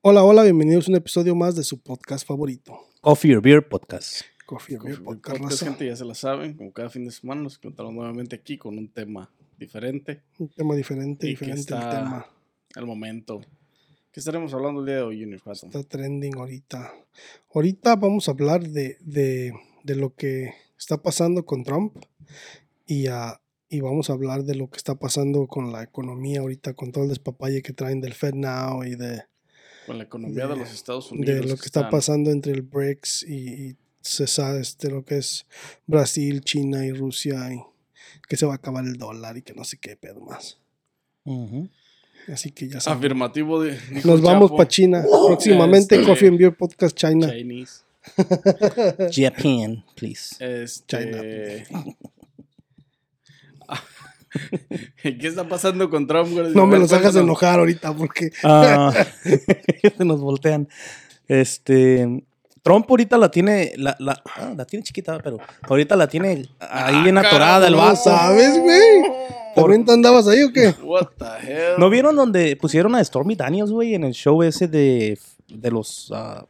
Hola, hola, bienvenidos a un episodio más de su podcast favorito. Coffee or Beer Podcast. Coffee or Beer Coffee Podcast, Podcast, gente, ya se la saben, como cada fin de semana nos encontramos nuevamente aquí con un tema diferente. Un tema diferente, Y que diferente el está- tema. Al momento. ¿Qué estaremos hablando el día de hoy, Junior? Está trending ahorita. Ahorita vamos a hablar de, de, de lo que está pasando con Trump y, ah, y vamos a hablar de lo que está pasando con la economía ahorita, con todo el despapalle que traen del Fed Now y de, Con la economía de, de- los Estados Unidos. de lo que está pasando entre el BRICS y, y se sabe este, lo que es Brasil, China y Rusia y que se va a acabar el dólar y que no sé qué pedo más. Así que ya saben. Afirmativo de. Nos vamos para China. Próximamente Este- Coffee and Beer Podcast China. Chinese. Japan, please. Este. ¿Qué está pasando con Trump? güey? No me los hagas enojar ahorita porque Ah, se nos voltean. Este. Trump ahorita la tiene, la, la, ah, la tiene chiquita, pero ahorita la tiene ahí bien Ah, atorada el vaso. sabes, güey. ¿También tú andabas ahí o qué? What the hell? ¿No vieron donde pusieron a Stormy Daniels, güey, en el show ese de, de los ah,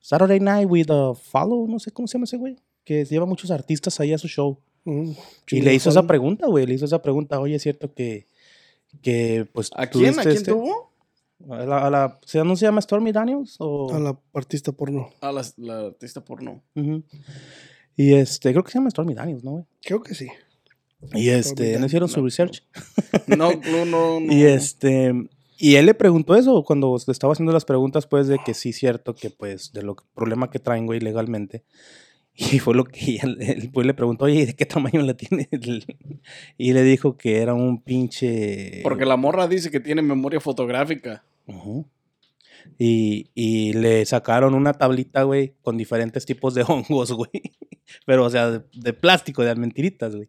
Saturday Night with a Follow? No sé cómo se llama ese güey. Que lleva muchos artistas ahí a su show. Mm, Y le hizo esa pregunta, güey. Le hizo esa pregunta. Oye, es cierto que, que pues. ¿A quién? ¿A quién este- tuvo? A la, a la- ¿se- ¿No se llama Stormy Daniels? O... A la artista porno. A la, la artista porno. Ujú. Y este, creo que se llama Stormy Daniels, ¿no, güey? Creo que sí. Y este, no hicieron su no. research. No, no, no. no. Y este, y él le preguntó eso cuando le estaba haciendo las preguntas, pues, de que sí, cierto, que pues, de lo problema que traen, güey, legalmente. Y fue lo que él pues, le preguntó, oye, ¿y ¿de qué tamaño la tiene? el-?" Y le dijo que era un pinche. Porque la morra dice que tiene memoria fotográfica. Ujú. Y, y le sacaron una tablita, güey, con diferentes tipos de hongos, güey. Pero, o sea, de, de plástico, de mentiritas, güey.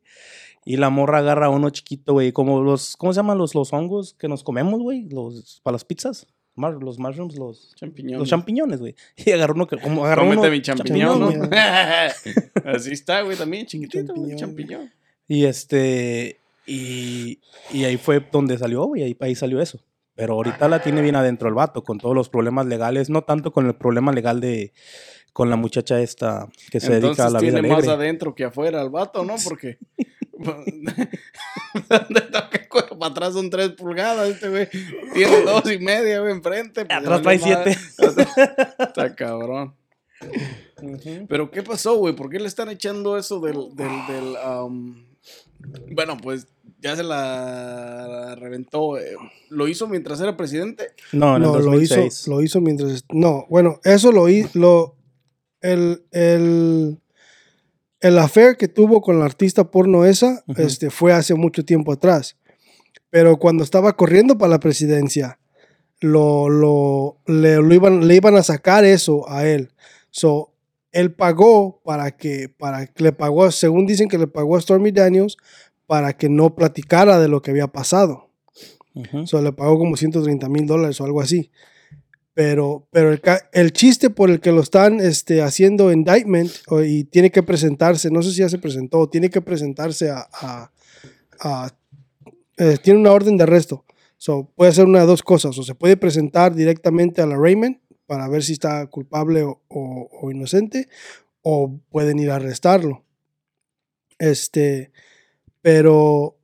Y la morra agarra uno chiquito, güey, como los, ¿cómo se llaman los, los hongos que nos comemos, güey? Los, para las pizzas. Mar- los mushrooms, los, Champiñón. los champiñones, güey. Y agarró uno que, como agarró Cómete uno. mi champiñón, ¿no? Así está, güey, también chiquitito, Champiñón, champiñón. Y este, y, y ahí fue donde salió, güey, ahí, ahí salió eso. Pero ahorita la tiene bien adentro el vato, con todos los problemas legales, no tanto con el problema legal de, con la muchacha esta que se Entonces dedica a la vida tiene más adentro que afuera el vato, ¿no? Porque... ¿Dónde está que cuero para atrás son tres pulgadas este güey? Tiene dos y media, güey, enfrente. pues, Atrás trae siete. Está cabrón. Pero ¿qué pasó, güey? ¿Por qué le están echando eso del... del, del am, Bueno, pues ya se la reventó. eh, ¿Lo hizo mientras era presidente? No, en el No, lo 2006. hizo, lo hizo mientras. No, bueno, eso lo hizo. el, el, el affair que tuvo con la artista porno esa Ujú. este, fue hace mucho tiempo atrás. Pero cuando estaba corriendo para la presidencia, lo, lo, le, lo iban, le iban a sacar eso a él. So, él pagó para que, para que le pagó, según dicen que le pagó a Stormy Daniels, para que no platicara de lo que había pasado. Ujú. O sea, le pagó como 130 mil dólares o algo así. Pero, pero el, el chiste por el que lo están este, haciendo indictment y tiene que presentarse, no sé si ya se presentó, tiene que presentarse a... a- eh, tiene una orden de arresto. So, puede hacer una de dos cosas. O se puede presentar directamente a la Raymond para ver si está culpable o, o- o inocente, o pueden ir a arrestarlo. Este, pero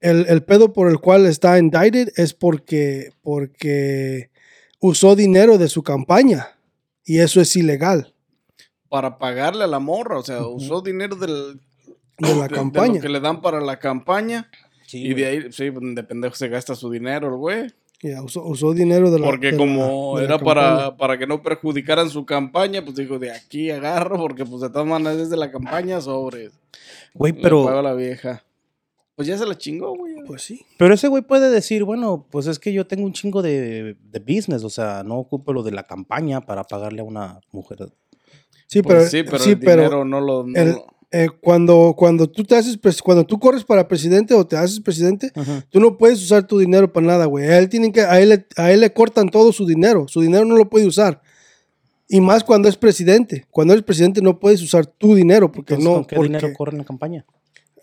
el, el pedo por el cual está indicted es porque, porque usó dinero de su campaña y eso es ilegal Para pagarle a la morra. O sea, usó dinero del, de la de- de campaña. lo que le dan para la campaña. Sí, y güey. de ahí, sí, de pendejo se gasta su dinero, el güey. Ya, usó, usó dinero de la Porque de la- como de era para, para que no perjudicaran su campaña, pues dijo, de aquí agarro, porque pues de todas maneras es de la campaña sobre. Güey, Pero... pero, la vieja. Pues ya se la chingó, güey. Pues sí. pero ese güey puede decir, bueno, pues es que yo tengo un chingo de, de business, o sea, no ocupo lo de la campaña para pagarle a una mujer. Sí, Pues pero, sí, pero sí, el pero, dinero no lo... no el- lo- eh, cuando, cuando tú te haces, cuando tú corres para presidente o te haces presidente, tú no puedes usar tu dinero para nada, güey. A él tienen que, a él, le- a él le cortan todo su dinero. Su dinero no lo puede usar. Y más cuando es presidente. Cuando eres presidente no puedes usar tu dinero porque Entonces, no, ¿Con qué porque dinero corre en la campaña?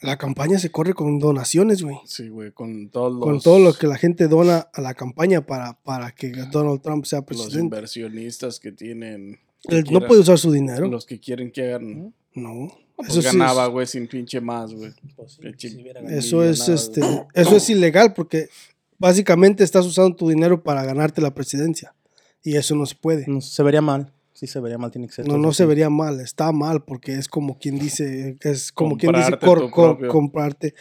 La campaña se corre con donaciones, güey. Sí, güey, con todos los... Con todo lo que la gente dona a la campaña para, para que Donald Trump sea Los presidente. inversionistas que tienen... que Él no puede usar su dinero. Los que quieren que hagan... No. Pues Eso sí es- ganaba, güey, sin pinche más, güey. Pues sí, si. Eso es, este, eso es ilegal porque básicamente estás usando tu dinero para ganarte la presidencia. Y eso no se puede. No, se vería mal. Sí, se vería mal, tiene que ser. No, no así. se vería mal, está mal porque es como quien dice, es como quien dice cor- cor- comprarte,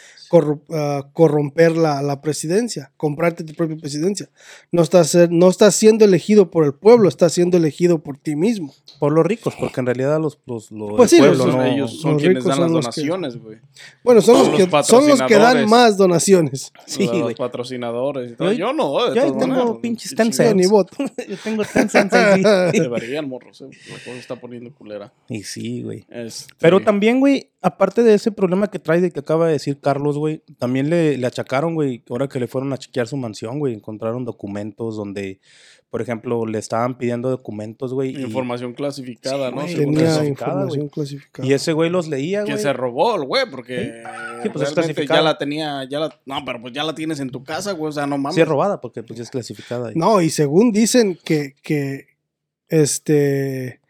ah, corromper la, la presidencia, comprarte tu propia presidencia. No estás, no estás siendo elegido por el pueblo, estás siendo elegido por ti mismo. Por los ricos, porque en realidad los, los, los Pues el sí, pueblo los- no- ellos son los quienes dan las son donaciones, güey. Bueno, son los, que, son los que dan más donaciones. Sí, los patrocinadores. y todo. Yo- Yo, no, de yo tengo maneras, pinches qué 10 chingado. Yo ni voto. Yo tengo 10 cents ahí. La cosa está poniendo culera. Y sí, güey. Este, Pero también, güey, aparte de ese problema que trae de que acaba de decir Carlos, güey, también le, le achacaron, güey, ahora que le fueron a chequear su mansión, güey, encontraron documentos donde, por ejemplo, le estaban pidiendo documentos, güey. y- Información clasificada, Sí, ¿no? güey, Tenía clasificada, información güey. clasificada. Y ese güey los leía, Que güey. se robó el güey, porque Sí, pues es clasificada. ya la tenía, ya la, no, pero pues ya la tienes en tu casa, güey, o sea, no mames. Sí, es robada, porque pues ya es clasificada. y- No, y según dicen que, que este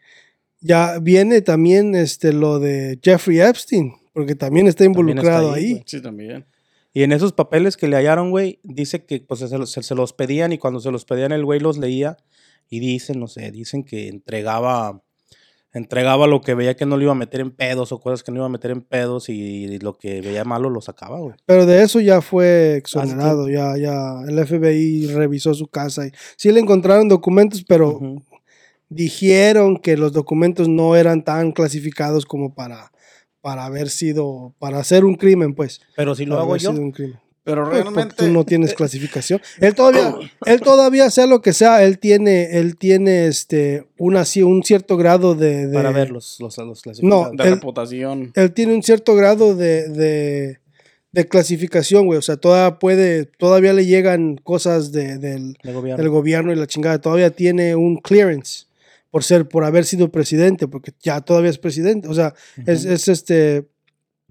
ya viene también este lo de Jeffrey Epstein, porque también está También involucrado está ahí, ahí. Sí, también. Y en esos papeles que le hallaron, güey, dice que pues se los, se- se los pedían y cuando se los pedían el güey los leía y dicen, no sé, dicen que entregaba entregaba lo que veía que no le iba a meter en pedos o cosas que no iba a meter en pedos y, lo que veía malo lo sacaba, güey. Pero de eso ya fue exonerado, ya, ya el FBI revisó su casa y sí le encontraron documentos, pero Ujú. Dijeron que los documentos no eran tan clasificados como para, para haber sido, para hacer un crimen, pues. Pero si lo hago yo, sido un crimen. Pero Pues, realmente. tú no tienes clasificación. Él todavía, él todavía sea lo que sea, él tiene, él tiene este una, ci- un cierto grado de, de- para ver los, los, los clasificados. de él- reputación. él tiene un cierto grado de, de, de clasificación, güey. O sea, todavía puede, todavía le llegan cosas de- del, de gobierno. del gobierno y la chingada. Todavía tiene un clearance por ser, por haber sido presidente, porque ya todavía es presidente. O sea, es, es este,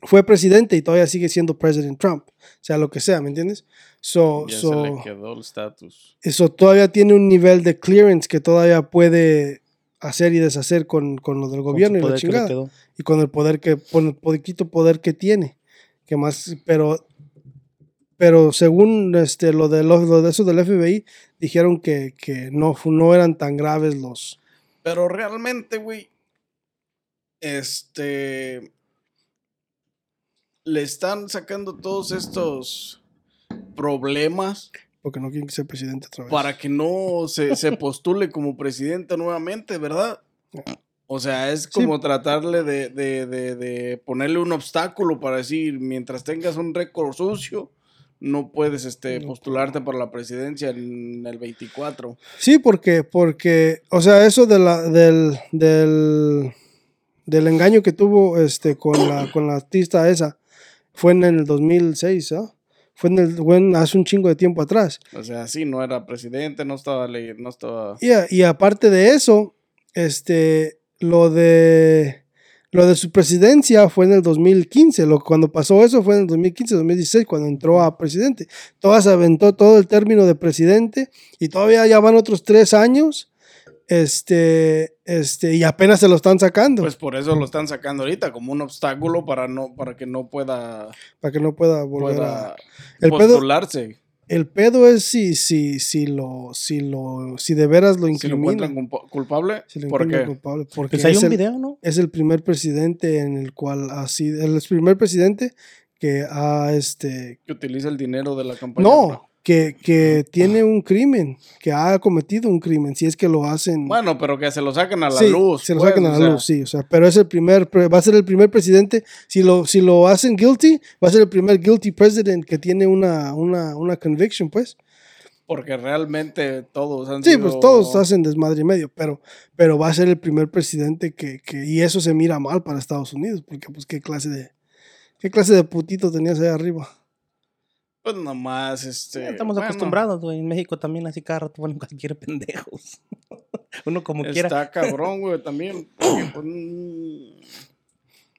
fue presidente y todavía sigue siendo President Trump. O sea, lo que sea, ¿me entiendes? So, Ya so- se le quedó el estatus. eso todavía tiene un nivel de clearance que todavía puede hacer y deshacer con, con lo del gobierno y la chingada. con el poder que, con el poquito poder que tiene. Que más, pero, pero según este, lo, de, lo, lo de eso del FBI, dijeron que, que no, no eran tan graves los... Pero realmente, güey. Este. Le están sacando todos estos problemas Porque no quieren que sea presidente otra vez. para que no se, se postule como presidente nuevamente, ¿verdad? O sea, es como tratarle de, de- de- de ponerle un obstáculo para decir, mientras tengas un récord sucio, no puedes este, postularte para la presidencia en el 24. Sí, porque, porque, o sea, eso de la, del, del, del engaño que tuvo este, con, la, con la artista esa fue en el 2006, ¿ah? Fue, en el, fue en- hace un chingo de tiempo atrás. O sea, sí, no era presidente, no estaba no estaba... Y aparte de eso, este, lo de, lo de su presidencia fue en el 2015. Lo, cuando pasó eso fue en el 2015, 2016, cuando entró a presidente. Todavía se aventó todo el término de presidente y todavía ya van otros tres años. Este, este, y apenas se lo están sacando Pues por eso lo están sacando ahorita, como un obstáculo para, no, para que no pueda, para que no pueda volver pueda a. El pedo, postularse. El pedo es si, si, si lo, si lo, si de veras lo Si lo incriminan. encuentran culpa- culpable, si lo ¿por encuentran qué? culpable, porque Pues hay es un el- video, ¿no? es el primer presidente en el cual ha sido, el primer presidente que ha, este, Que utiliza el dinero de la campaña. no, que, que tiene un crimen, que ha cometido un crimen, si es que lo hacen. Bueno, pero que se lo saquen a la Sí, luz. se lo pues, sacan a o la sea, luz, sí, o sea, pero es el primer, va a ser el primer presidente, si lo, si lo hacen guilty, va a ser el primer guilty president que tiene una, una, una conviction, pues. Porque realmente todos han Sí, sido... pues todos hacen desmadre y medio, pero, pero va a ser el primer presidente que, que, y eso se mira mal para Estados Unidos, porque pues qué clase de, qué clase de putito tenías ahí arriba. Pues nomás, este... Estamos bueno, acostumbrados, güey. En México también así cada rato ponen cualquier pendejos. Uno como quiera. Está cabrón, güey, también. porque, pues, mm,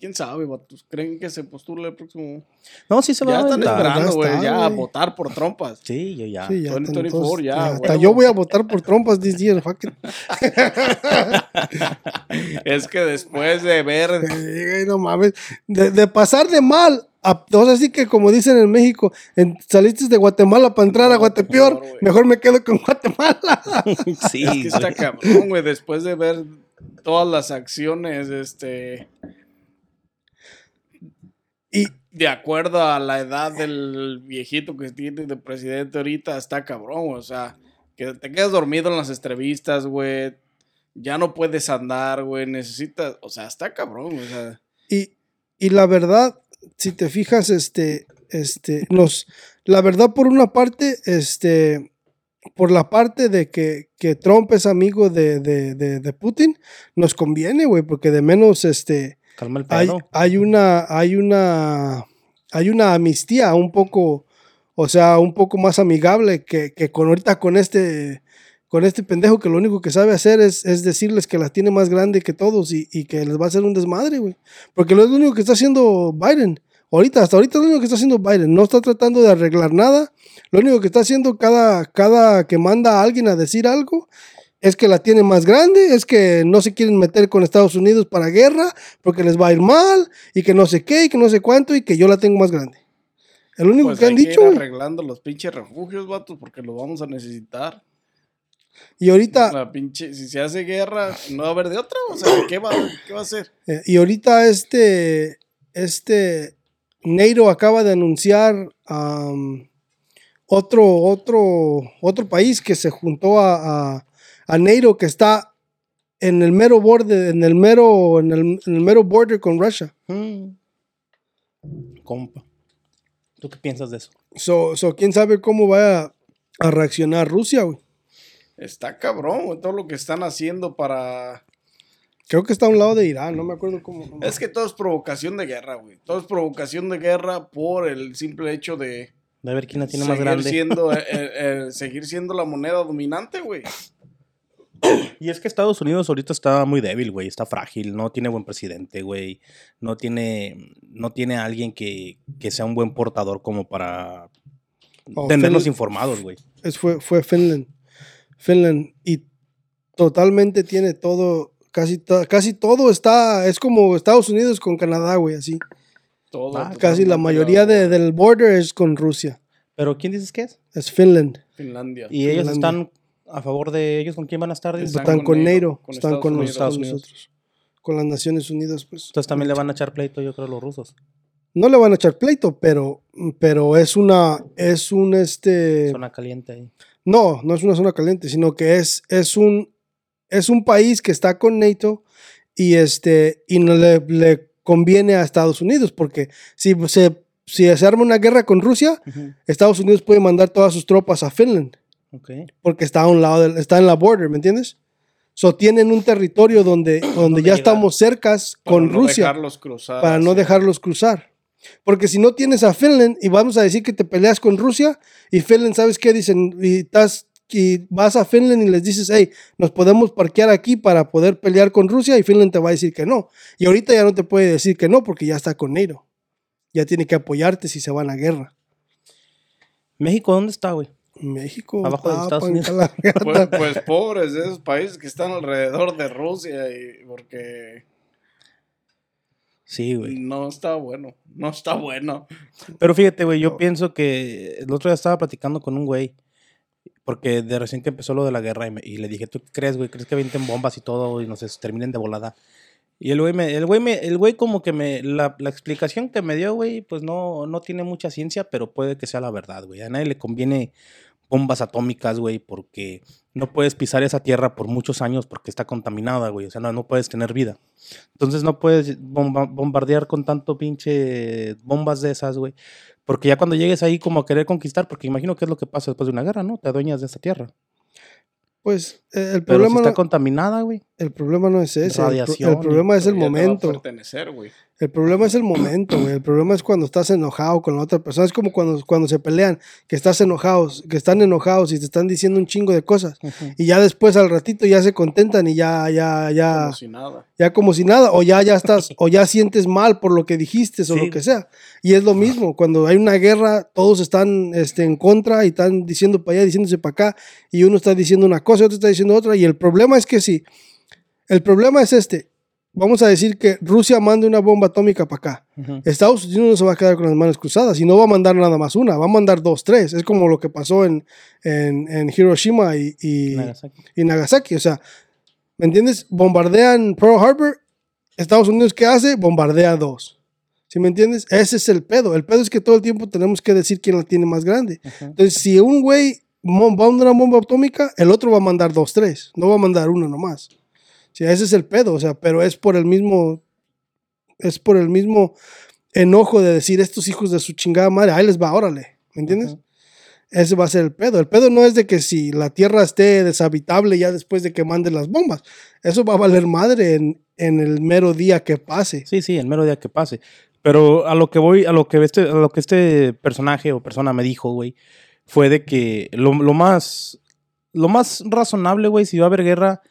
quién sabe, vatos. ¿Creen que se postule el próximo? No, sí se va Ya a están esperando, güey, ya a votar por trompas. Sí, yo ya. Sí, ya están 2024 todos- ya, Hasta yo voy a votar por trompas this year, fuck it. Es que después de ver. No mames. De, de pasar de mal a. O sea, así que como dicen en México, en- saliste de Guatemala para entrar a Guatepeor, güey. mejor me quedo con Guatemala. sí, Es que está cabrón, güey. Después de ver todas las acciones, este. De acuerdo a la edad del viejito que tiene de presidente ahorita, está cabrón. O sea, que te quedas dormido en las entrevistas, güey. Ya no puedes andar, güey. Necesitas. O sea, está cabrón. O sea. Y, y la verdad, si te fijas, este, este, nos, la verdad por una parte, este, por la parte de que, que Trump es amigo de, de, de, de Putin, nos conviene, güey, porque de menos, este, Calma el hay, una, hay una, hay una amnistía un poco, o sea, un poco más amigable que, que con ahorita con este, con este pendejo que lo único que sabe hacer es, es decirles que la tiene más grande que todos y, y que les va a hacer un desmadre, güey. Porque lo es lo único que está haciendo Biden. Ahorita, hasta ahorita lo único que está haciendo Biden. No está tratando de arreglar nada. Lo único que está haciendo cada, cada que manda a alguien a decir algo es que la tiene más grande, es que no se quieren meter con Estados Unidos para guerra porque les va a ir mal y que no sé qué y que no sé cuánto y que yo la tengo más grande. Es lo único Pues que han que dicho. ir güey. arreglando los pinches refugios, vatos, porque los vamos a necesitar. Y ahorita, La pinche, si se hace guerra, no va a haber de otra. O sea, ¿qué va, qué va a hacer? eh, y ahorita este, este NATO acaba de anunciar am, otro, otro, otro país que se juntó a, a, a NATO que está en el mero borde, en el mero, en el, en el mero border con Russia. Mm. Compa. ¿Tú qué piensas de eso? So, so quién sabe cómo va a reaccionar Rusia, güey. Está cabrón, güey, todo lo que están haciendo para. Creo que está a un lado de Irán, no me acuerdo cómo. Es que todo es provocación de guerra, güey. Todo es provocación de guerra por el simple hecho de De ver quién la tiene más seguir grande. siendo, eh, eh, eh, seguir siendo la moneda dominante, güey. Y es que Estados Unidos ahorita está muy débil, güey. Está frágil. No tiene buen presidente, güey. No tiene, no tiene alguien que, que sea un buen portador como para Oh, tenernos informados, güey. es, fue, fue Finland. Finland. Y totalmente tiene todo, casi, to- casi todo está, es como Estados Unidos con Canadá, güey, así. Todo. Ah, Casi la mayoría de- del border es con Rusia. Pero ¿quién dices que es? Es Finland. Finlandia. Y ellos están a favor de ellos. ¿Con quién van a estar? Están Están, con con están Estados con, Unidos. los- Estados Unidos. nosotros. Con las Naciones Unidas, pues. Entonces también le van a echar pleito, yo creo, a los rusos. No le van a echar pleito, pero, pero es una, es un este. Zona caliente ahí. No, no es una zona caliente, sino que es, es, un, es un país que está con NATO y, este, y no le, le conviene a Estados Unidos, porque si se, si se arma una guerra con Rusia, Estados Unidos puede mandar todas sus tropas a Finland, Ok. porque está a un lado, del- está en la border, ¿me entiendes? So, tienen un territorio donde, donde ya llegar. estamos cercas Para con no Rusia dejarlos cruzar para no dejarlos cruzar. Porque si no tienes a Finland y vamos a decir que te peleas con Rusia y Finland, ¿sabes qué? Dicen, y, estás, y vas a Finland y les dices, hey, nos podemos parquear aquí para poder pelear con Rusia y Finland te va a decir que no. Y ahorita ya no te puede decir que no porque ya está con NATO. Ya tiene que apoyarte si se van a guerra. ¿México dónde está, güey? México. Abajo de Estados Unidos. Pues, pues pobres de esos países que están alrededor de Rusia y porque Sí, güey. no está bueno, no está bueno. Pero fíjate, güey, yo No. pienso que el otro día estaba platicando con un güey. Porque de recién que empezó lo de la guerra y, me- y le dije, ¿tú qué crees, güey? ¿Crees que avienten bombas y todo y no sé, se terminen de volada? Y el güey, me, el güey, me, el güey como que me, la, la explicación que me dio, güey, pues no, no tiene mucha ciencia, pero puede que sea la verdad, güey. A nadie le conviene bombas atómicas, güey, porque no puedes pisar esa tierra por muchos años porque está contaminada, güey. O sea, no, no puedes tener vida. Entonces no puedes bomba- bombardear con tanto pinche bombas de esas, güey. Porque ya cuando llegues ahí como a querer conquistar, porque imagino que es lo que pasa después de una guerra, ¿no? Te adueñas de esa tierra. Pues eh, el Pero si problema, está no, contaminada, güey. el problema no es ese. el pro- El, Radiación y problema es el Ya te va a momento. pertenecer, güey. El problema es el momento, güey. El problema es cuando estás enojado con la otra persona. Es como cuando, cuando se pelean, que estás enojados, que están enojados y te están diciendo un chingo de cosas. Y ya después al ratito ya se contentan y ya, ya, ya, Como si nada. ya como si nada. O ya, ya estás, o ya sientes mal por lo que dijiste o lo que sea. Y es lo mismo. Cuando hay una guerra, todos están este, en contra y están diciendo para allá, diciéndose para acá. Y uno está diciendo una cosa y otro está diciendo otra. Y el problema es que sí. El problema es este. Vamos a decir que Rusia manda una bomba atómica para acá. Ujú. Estados Unidos no se va a quedar con las manos cruzadas y no va a mandar nada más una, va a mandar dos, tres. Es como lo que pasó en, en, en Hiroshima y, y- Nagasaki. y Nagasaki. O sea, ¿me entiendes? Bombardean Pearl Harbor, Estados Unidos, ¿qué hace? Bombardea dos. ¿Sí me entiendes? Ese es el pedo. El pedo es que todo el tiempo tenemos que decir quién la tiene más grande. Entonces, si un güey va a mandar una bomba atómica, el otro va a mandar dos, tres. No va a mandar una nomás. Sí, ese es el pedo, o sea, pero es por el mismo, es por el mismo enojo de decir estos hijos de su chingada madre, ahí les va, órale, ¿me entiendes? Ese va a ser el pedo. El pedo no es de que si la tierra esté deshabitable ya después de que manden las bombas. Eso va a valer madre en, en el mero día que pase. Sí, sí, el mero día que pase. Pero a lo que voy, a lo que este, a lo que este personaje o persona me dijo, güey, fue de que lo, lo más, lo más razonable, güey, si va a haber guerra,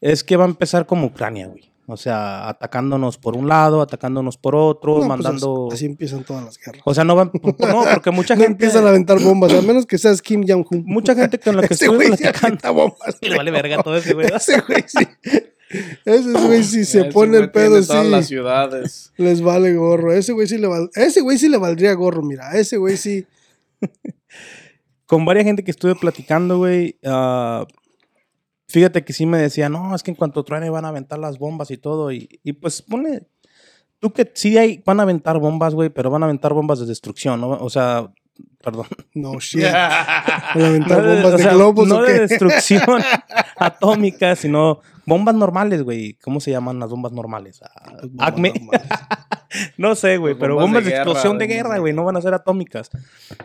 es que va a empezar como Ucrania, güey. O sea, atacándonos por un lado, atacándonos por otro, No, pues mandando. así, así empiezan todas las guerras. O sea, no van. No, porque mucha No gente. empiezan a aventar bombas, al menos que seas Kim Jong-un. Mucha gente con la que Ese estuve güey sí platicando. bombas. Le vale verga todo ese, güey. Ese güey sí. Ese güey sí se Ese pone el pedo, todas las sí. ciudades. Les vale gorro. Ese güey sí le val- Ese güey sí le valdría gorro, mira. Ese güey sí. con varias gente que estuve platicando, güey, ah, fíjate que sí me decía, no, es que en cuanto truene van a aventar las bombas y todo. Y, y pues pone, tú que sí hay, van a aventar bombas, güey, pero van a aventar bombas de destrucción, ¿no? O sea, perdón. No shit. ¿Van a aventar No de- bombas o de sea, globos no o de qué? destrucción atómica, sino bombas normales, güey. ¿Cómo se llaman las bombas normales? Ah, Bombas Acme. normales. No sé, güey, pero bombas bombas de de, guerra, explosión de bombas guerra, de- güey, no van a ser atómicas.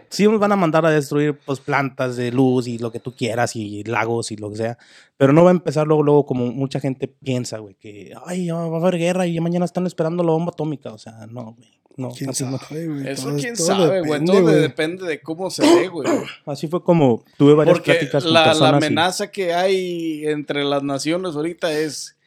Sí nos van a mandar a destruir pues plantas de luz y lo que tú quieras y lagos y lo que sea, pero no va a empezar luego luego como mucha gente piensa, güey, que ay, ya va a haber guerra y ya mañana están esperando la bomba atómica, o sea, no, güey. No, ¿Quién así, sabe, güey? Eso Todo- quién todo sabe, güey. depende, Todo depende de cómo se ve, güey. Así fue como tuve varias Porque pláticas con la, la personas y- amenaza que hay entre las naciones ahorita es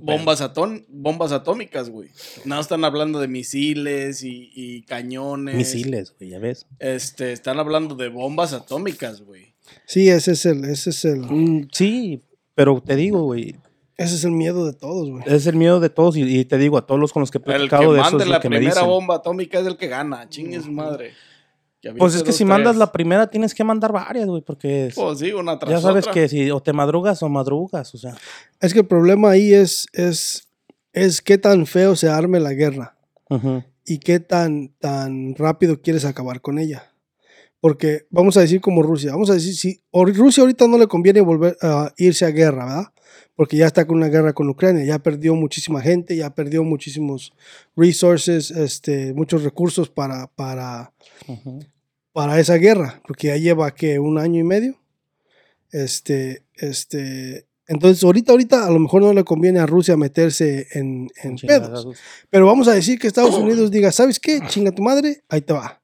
bombas, atón bombas atómicas, güey. No están hablando de misiles y, y cañones. misiles, güey, ya ves. Este, están hablando de bombas atómicas, güey. Sí, ese es el, ese es el, Mm, sí, pero te digo, güey, ese es el miedo de todos, güey. es el miedo de todos y, y te digo a todos los con los que he El que platicado de eso mande es la lo que me primera bomba atómica es el que gana. Chingue su madre. Que Pues es que dos, si mandas tres. la primera tienes que mandar varias, güey, porque es- Pues sí, una tras ya sabes otra. que si o te madrugas o madrugas, o sea. Es que el problema ahí es, es, es qué tan feo se arme la guerra ujú, y qué tan, tan rápido quieres acabar con ella. Porque vamos a decir como Rusia, vamos a decir, si Rusia ahorita no le conviene volver a irse a guerra, ¿verdad? Porque ya está con una guerra con Ucrania, ya perdió muchísima gente, ya perdió muchísimos resources, este, muchos recursos para, para, para esa guerra, porque ya lleva que un año y medio. Este, este, entonces ahorita, ahorita a lo mejor no le conviene a Rusia meterse en, en pedos. Pero vamos a decir que Estados Unidos diga, ¿sabes qué? Chinga tu madre, ahí te va.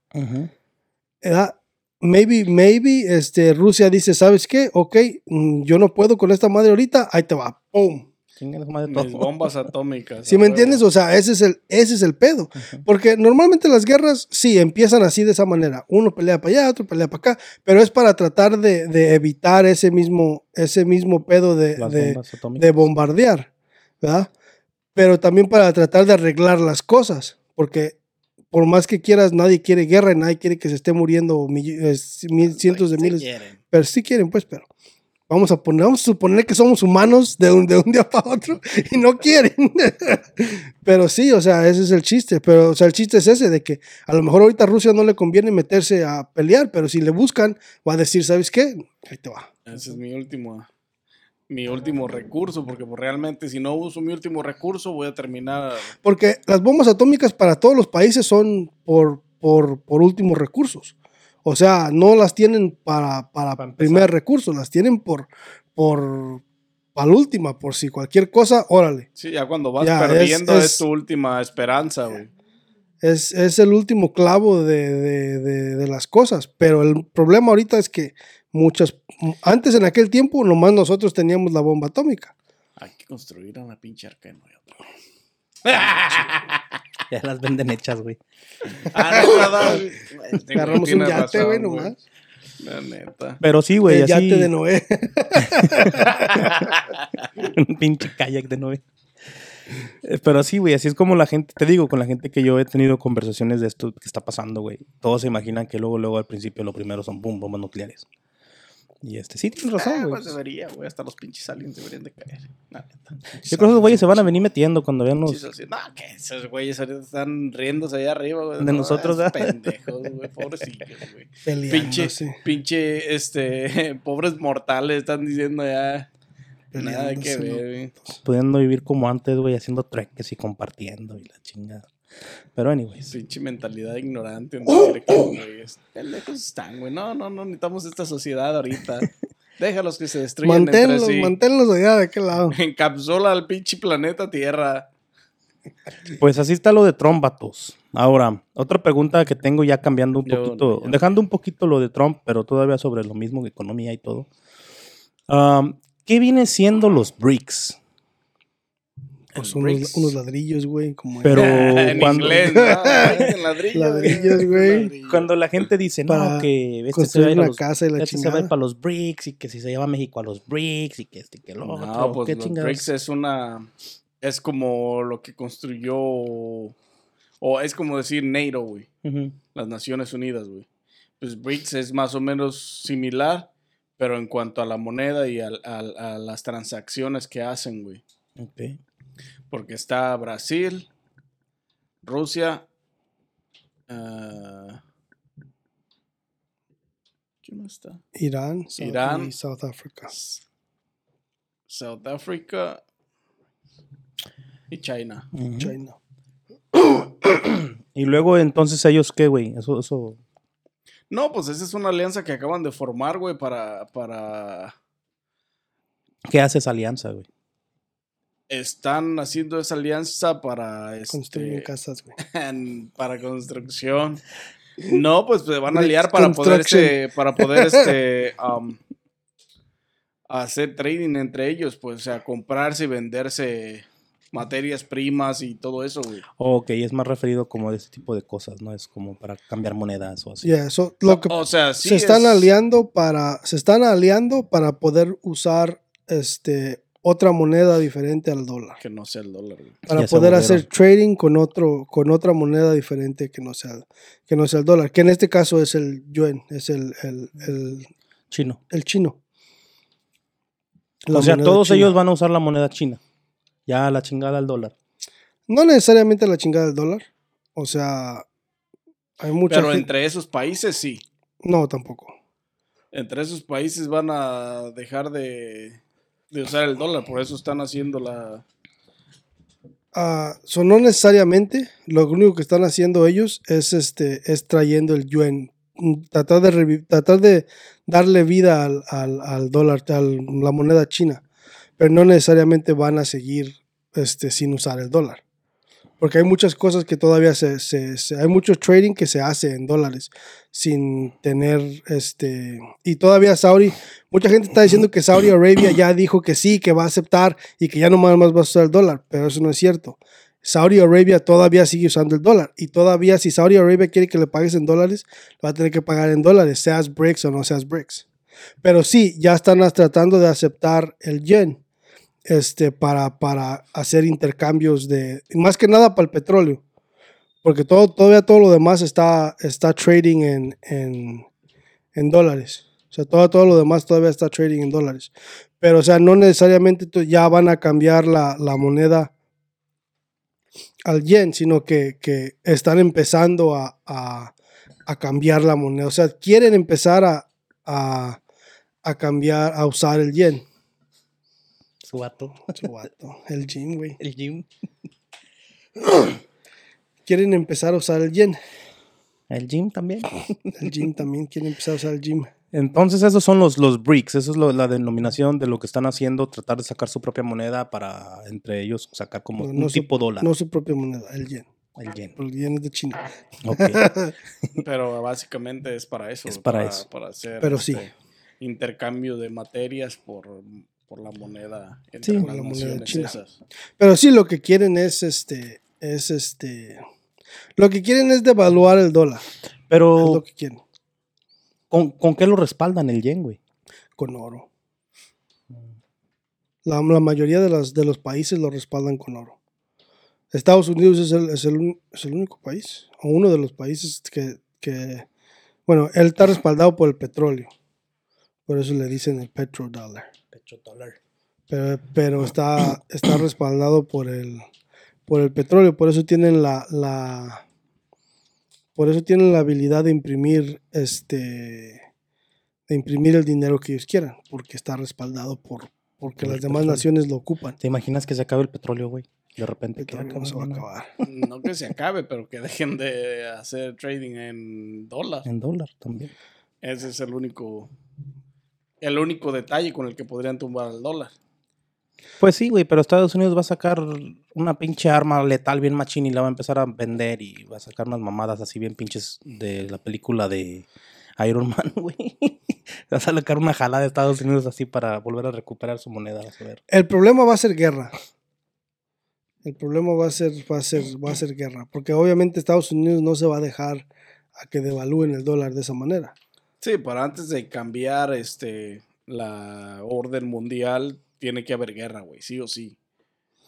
Maybe, maybe, este, Rusia dice, ¿sabes qué? Ok, mm, yo no puedo con esta madre ahorita, ahí te va. ¡Pum! Mis bombas atómicas. ¿Sí me huevo. entiendes? O sea, ese es el, ese es el pedo. Porque normalmente las guerras, sí, empiezan así de esa manera. Uno pelea para allá, otro pelea para acá, pero es para tratar de, de evitar ese mismo, ese mismo pedo de, de, de bombardear, ¿verdad? Pero también para tratar de arreglar las cosas, porque por más que quieras, nadie quiere guerra nadie quiere que se esté muriendo mill- eh, mil- cientos de Sí miles, quieren. pero sí quieren, pues, pero vamos a poner, vamos a suponer que somos humanos de un, de un día para otro y no quieren. pero sí, o sea, ese es el chiste, pero o sea, el chiste es ese de que a lo mejor ahorita a Rusia no le conviene meterse a pelear, pero si le buscan, va a decir, ¿sabes qué? Ahí te va. Ese es mi último, mi último recurso, porque pues, realmente si no uso mi último recurso voy a terminar... Porque las bombas atómicas para todos los países son por, por, por últimos recursos. O sea, no las tienen para, para primer recurso, las tienen por, por, para la última, por si cualquier cosa, órale. Sí, ya cuando vas Ya, es- perdiendo es, es- tu última esperanza, güey. Es, es el último clavo de, de- de- de las cosas. Pero el problema ahorita es que muchas. Antes en aquel tiempo, nomás nosotros teníamos la bomba atómica. Hay que construir una pinche arca Noé. Ya las venden hechas, güey. Ah, no, Agarramos un yate, razón, güey, nomás. La neta. Pero sí, güey, el así. yate de Noé. un pinche kayak de nueve. Eh, Pero sí, güey, así es como la gente, te digo, con la gente que yo he tenido conversaciones de esto que está pasando, güey. Todos se imaginan que luego, luego al principio lo primero son boom, bombas nucleares. Y este, sí, tienes Ah, razón, güey. pues debería, güey. Hasta los pinches aliens deberían de caer. Yo creo que esos güeyes se van a venir metiendo cuando vean los... No, que esos güeyes ahorita están riéndose allá arriba, güey. De No, nosotros, ¿verdad? Pendejos, güey. Pobrecillos, güey. Pinche, pinche, este, pobres mortales están diciendo ya. Nada que ver, güey. Pudiendo vivir como antes, güey, haciendo treques y compartiendo y la chingada. Pero anyways. Pinche mentalidad ignorante. en decir que, güey, es- pendejos están, güey. No, no, no necesitamos esta sociedad ahorita. Déjalos que se destruyan Manténlos, entre sí. manténlos allá de aquel lado. Encapsula al pinche planeta Tierra. Pues así está lo de Trump, vatos. Ahora, otra pregunta que tengo ya cambiando un Yo poquito, no, dejando un poquito lo de Trump, pero todavía sobre lo mismo, economía y todo. Am, ¿Qué viene siendo los BRICS? Pues unos, unos ladrillos, güey. Como Pero en cuando, inglés, ¿no? En ladrillos, Ladrillos, güey. Cuando la gente dice, no, Para que este se va a ir a los, casa y la este se va a ir para los BRICS y que si se lleva México a los BRICS y que este y que lo otro. No, pues ¿Qué los chingados? BRICS es una. Es como lo que construyó. O es como decir NATO, güey. Las Naciones Unidas, güey. Pues BRICS es más o menos similar, pero en cuanto a la moneda y al- a, las transacciones que hacen, güey. Ok. Porque está Brasil, Rusia. ah, ¿Quién más está? Irán, South- Irán. y South Africa. South Africa y China. China. Y luego entonces ellos qué, güey? Eso, eso. No, pues esa es una alianza que acaban de formar, güey, para, para... ¿Qué hace esa alianza, güey? Están haciendo esa alianza para... Construyen Este, casas, güey. para construcción. No, pues se van a liar para poder, este, para poder este, um, hacer trading entre ellos, pues, o sea, comprarse y venderse materias primas y todo eso, güey. Ok, es más referido como de ese tipo de cosas, ¿no? Es como para cambiar monedas o así. Yeah, so, lo que O sea, sí se están es- aliando para se están aliando para poder usar este otra moneda diferente al dólar Que no sea el dólar, güey. para Ya poder hacer trading con otro con otra moneda diferente que no sea que no sea el dólar que en este caso es el yuan es el el, el, Chino. el chino o sea, todos china. ellos van a usar la moneda china. Ya la chingada al dólar. no necesariamente la chingada del dólar o sea hay mucha Pero gente- entre esos países sí. no tampoco Entre esos países van a dejar de, de usar el dólar, por eso están haciendo la... Ah, so no necesariamente. Lo único que están haciendo ellos es este es trayendo el yuan. Mm, Tratar de tratar de darle vida al, al, al dólar, a la moneda china. Pero no necesariamente van a seguir este, sin usar el dólar. Porque hay muchas cosas que todavía se, hay mucho trading que se hace en dólares sin tener este y todavía Saudi mucha gente está diciendo que Saudi Arabia ya dijo que sí que va a aceptar y que ya no más va a usar el dólar pero eso no es cierto. Saudi Arabia todavía sigue usando el dólar y todavía si Saudi Arabia quiere que le pagues en dólares va a tener que pagar en dólares seas BRICS o no seas BRICS. Pero sí ya están tratando de aceptar el yen este, para, para hacer intercambios de, más que nada para el petróleo, porque todo, todavía todo lo demás está, está trading en, en, dólares. O sea, todo, todo lo demás todavía está trading en dólares. Pero, o sea, no necesariamente ya van a cambiar la, la moneda al yen, sino que, que están empezando a, a, a cambiar la moneda. O sea, quieren empezar a, a, a cambiar, a usar el yen. Su vato. Su vato, el yen, güey. El Jim. Quieren empezar a usar el yen. El Jim también. El gym también quiere empezar a usar el gym. Entonces esos son los, los BRICS, eso es lo- la denominación de lo que están haciendo, tratar de sacar su propia moneda para entre ellos sacar como No, un su- tipo dólar, No su propia moneda, el yen. el yen. El yen es de China. Ok. Pero básicamente es para eso. Es para eso. Para hacer Pero sí. este, intercambio de materias por, por la moneda entre Sí. las La moneda china. esas. Pero sí, lo que quieren es este. Es este. Lo que quieren es devaluar el dólar. Es Pero, lo que quieren. ¿con, con qué lo respaldan el yen, güey? Con oro. La, la mayoría de, las, de los países lo respaldan con oro. Estados Unidos es el, es el, un- es el único país, o uno de los países que, que- Bueno, él está respaldado por el petróleo. Por eso le dicen el petrodólar. Pero, pero está, está respaldado por el, por el petróleo. Por eso tienen la, la por eso tienen la habilidad de imprimir este de imprimir el dinero que ellos quieran, porque está respaldado por porque Por las demás petróleo. naciones lo ocupan. ¿Te imaginas que se acabe el petróleo, güey? De repente. Que no se va a acabar. No que se acabe, pero que dejen de hacer trading en dólar. En dólar también. Ese es el único el único detalle con el que podrían tumbar el dólar. Pues sí, güey, pero Estados Unidos va a sacar una pinche arma letal bien machín y la va a empezar a vender y va a sacar unas mamadas así bien pinches de la película de Iron Man, güey. Va a sacar una jalada de Estados Unidos así para volver a recuperar su moneda, vas a ver. El problema va a ser guerra. El problema va a ser, va a ser, va a ser guerra. Porque obviamente Estados Unidos no se va a dejar a que devalúen el dólar de esa manera. Sí, pero antes de cambiar este la orden mundial, tiene que haber guerra, güey, sí o sí.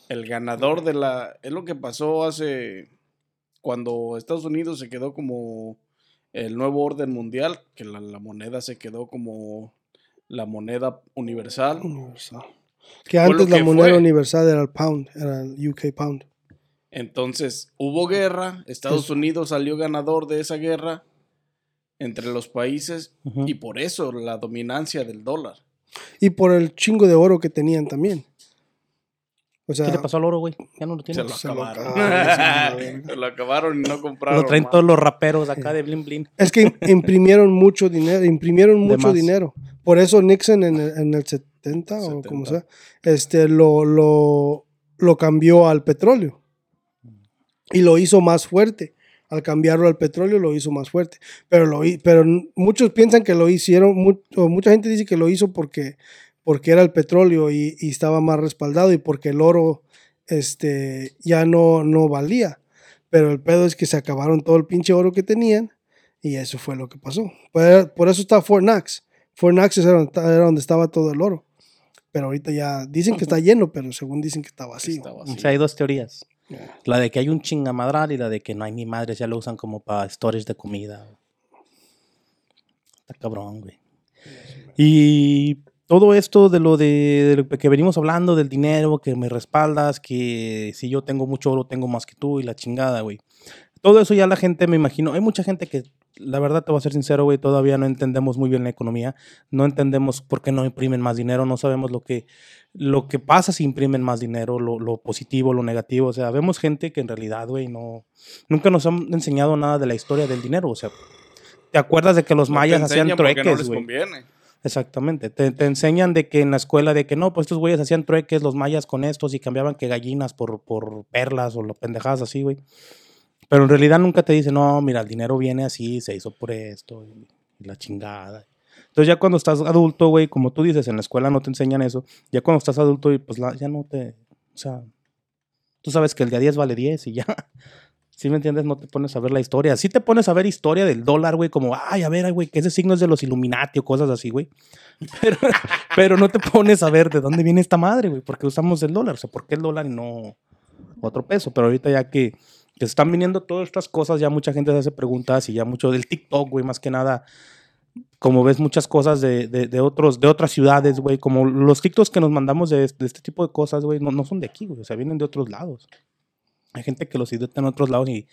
El ganador de la. Es lo que pasó hace. Cuando Estados Unidos se quedó como el nuevo orden mundial, que la, la moneda se quedó como la moneda universal. Universal. Que antes la moneda fue. universal era el pound, era el UK pound. Entonces hubo guerra, Estados Unidos salió ganador de esa guerra entre los países y por eso la dominancia del dólar. Y por el chingo de oro que tenían también. O sea, ¿Qué le pasó al oro, güey? Ya no lo Se tiene. lo se lo acabaron. Se lo acabaron y no compraron. Lo traen todos los raperos acá de Blin Blin. es que im- imprimieron mucho dinero, imprimieron mucho dinero. Por eso Nixon en el, en el 70 o como 70. sea, este, lo, lo, lo cambió al petróleo. Y lo hizo más fuerte. Al cambiarlo al petróleo lo hizo más fuerte. Pero, lo, pero muchos piensan que lo hicieron, mu- o mucha gente dice que lo hizo porque, porque era el petróleo y, y estaba más respaldado y porque el oro este, ya no, no valía. Pero el pedo es que se acabaron todo el pinche oro que tenían y eso fue lo que pasó. Por, por eso está Fort Knox. Fort Knox era, donde- era donde estaba todo el oro. Pero ahorita ya dicen que está lleno, pero según dicen que está vacío. Estaba O así. sea, hay dos teorías. La de que hay un chingamadral y la de que no hay ni madres, ya lo usan como para storage de comida. Está cabrón, güey. Y todo esto de lo de, que venimos hablando, del dinero, que me respaldas, que si yo tengo mucho oro, tengo más que tú y la chingada, güey. Todo eso ya la gente, me imagino, hay mucha gente que, la verdad te voy a ser sincero, güey, todavía no entendemos muy bien la economía, no entendemos por qué no imprimen más dinero, no sabemos lo que, lo que pasa si imprimen más dinero, lo, lo positivo, lo negativo, o sea, vemos gente que en realidad, güey, no, nunca nos han enseñado nada de la historia del dinero, o sea, ¿te acuerdas de que los No mayas hacían porque no trueques, les güey? conviene. Exactamente. Te, te enseñan de que en la escuela, de que no, pues estos güeyes hacían trueques, los mayas con estos y cambiaban que gallinas por, por perlas o lo pendejadas así, güey. Pero en realidad nunca te dicen, no, mira, el dinero viene así, se hizo por esto y, la chingada. Entonces ya cuando estás adulto, güey, como tú dices, en la escuela no te enseñan eso. Ya cuando estás adulto, pues la- ya no te, o sea, tú sabes que el de a 10 vale 10 y ya. ¿Sí me entiendes? No te pones a ver la historia. Sí te pones a ver historia del dólar, güey, como, ay, a ver, güey, que ese signo es de los Illuminati o cosas así, güey. Pero, pero no te pones a ver de dónde viene esta madre, güey, porque usamos el dólar. O sea, ¿por qué el dólar y no otro peso? Pero ahorita ya que, que están viniendo todas estas cosas, ya mucha gente hace preguntas y ya mucho del TikTok, güey, más que nada. Como ves muchas cosas de, de, otros, de otras ciudades, güey, como los TikToks que nos mandamos de, de este tipo de cosas, güey, no, no son de aquí, güey, o sea, vienen de otros lados. Hay gente que los idiota en otros lados y,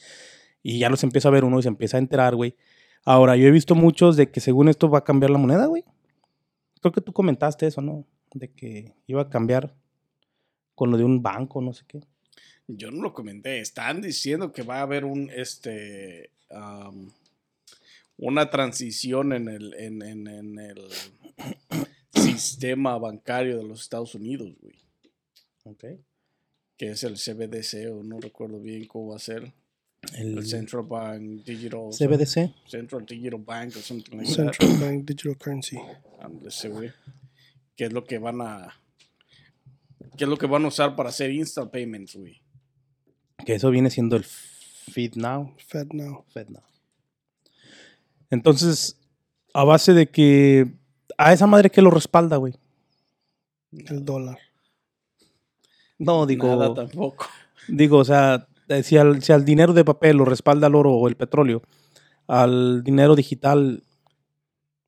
y ya los empieza a ver uno y se empieza a enterar, güey. Ahora, yo he visto muchos de que según esto va a cambiar la moneda, güey. Creo que tú comentaste eso, ¿no? De que iba a cambiar con lo de un banco, no sé qué. Yo no lo comenté. Están diciendo que va a haber un este am, una transición en el, en, en- en el sistema bancario de los Estados Unidos, güey. Ok. Que es el CBDC, o no recuerdo bien cómo va a ser. El El Central Bank Digital. CBDC. Central Digital Bank o something like that. Central Bank Digital Currency. Ándale, ese güey. ¿Qué es lo que van a. ¿Qué es lo que van a usar para hacer instant payments, güey? Que eso viene siendo el Feed Now. Fed now. FedNow. Entonces, a base de que a esa madre que lo respalda, güey. El dólar. No, digo, Nada tampoco. digo, o sea, eh, si al, si al dinero de papel lo respalda el oro o el petróleo, al dinero digital,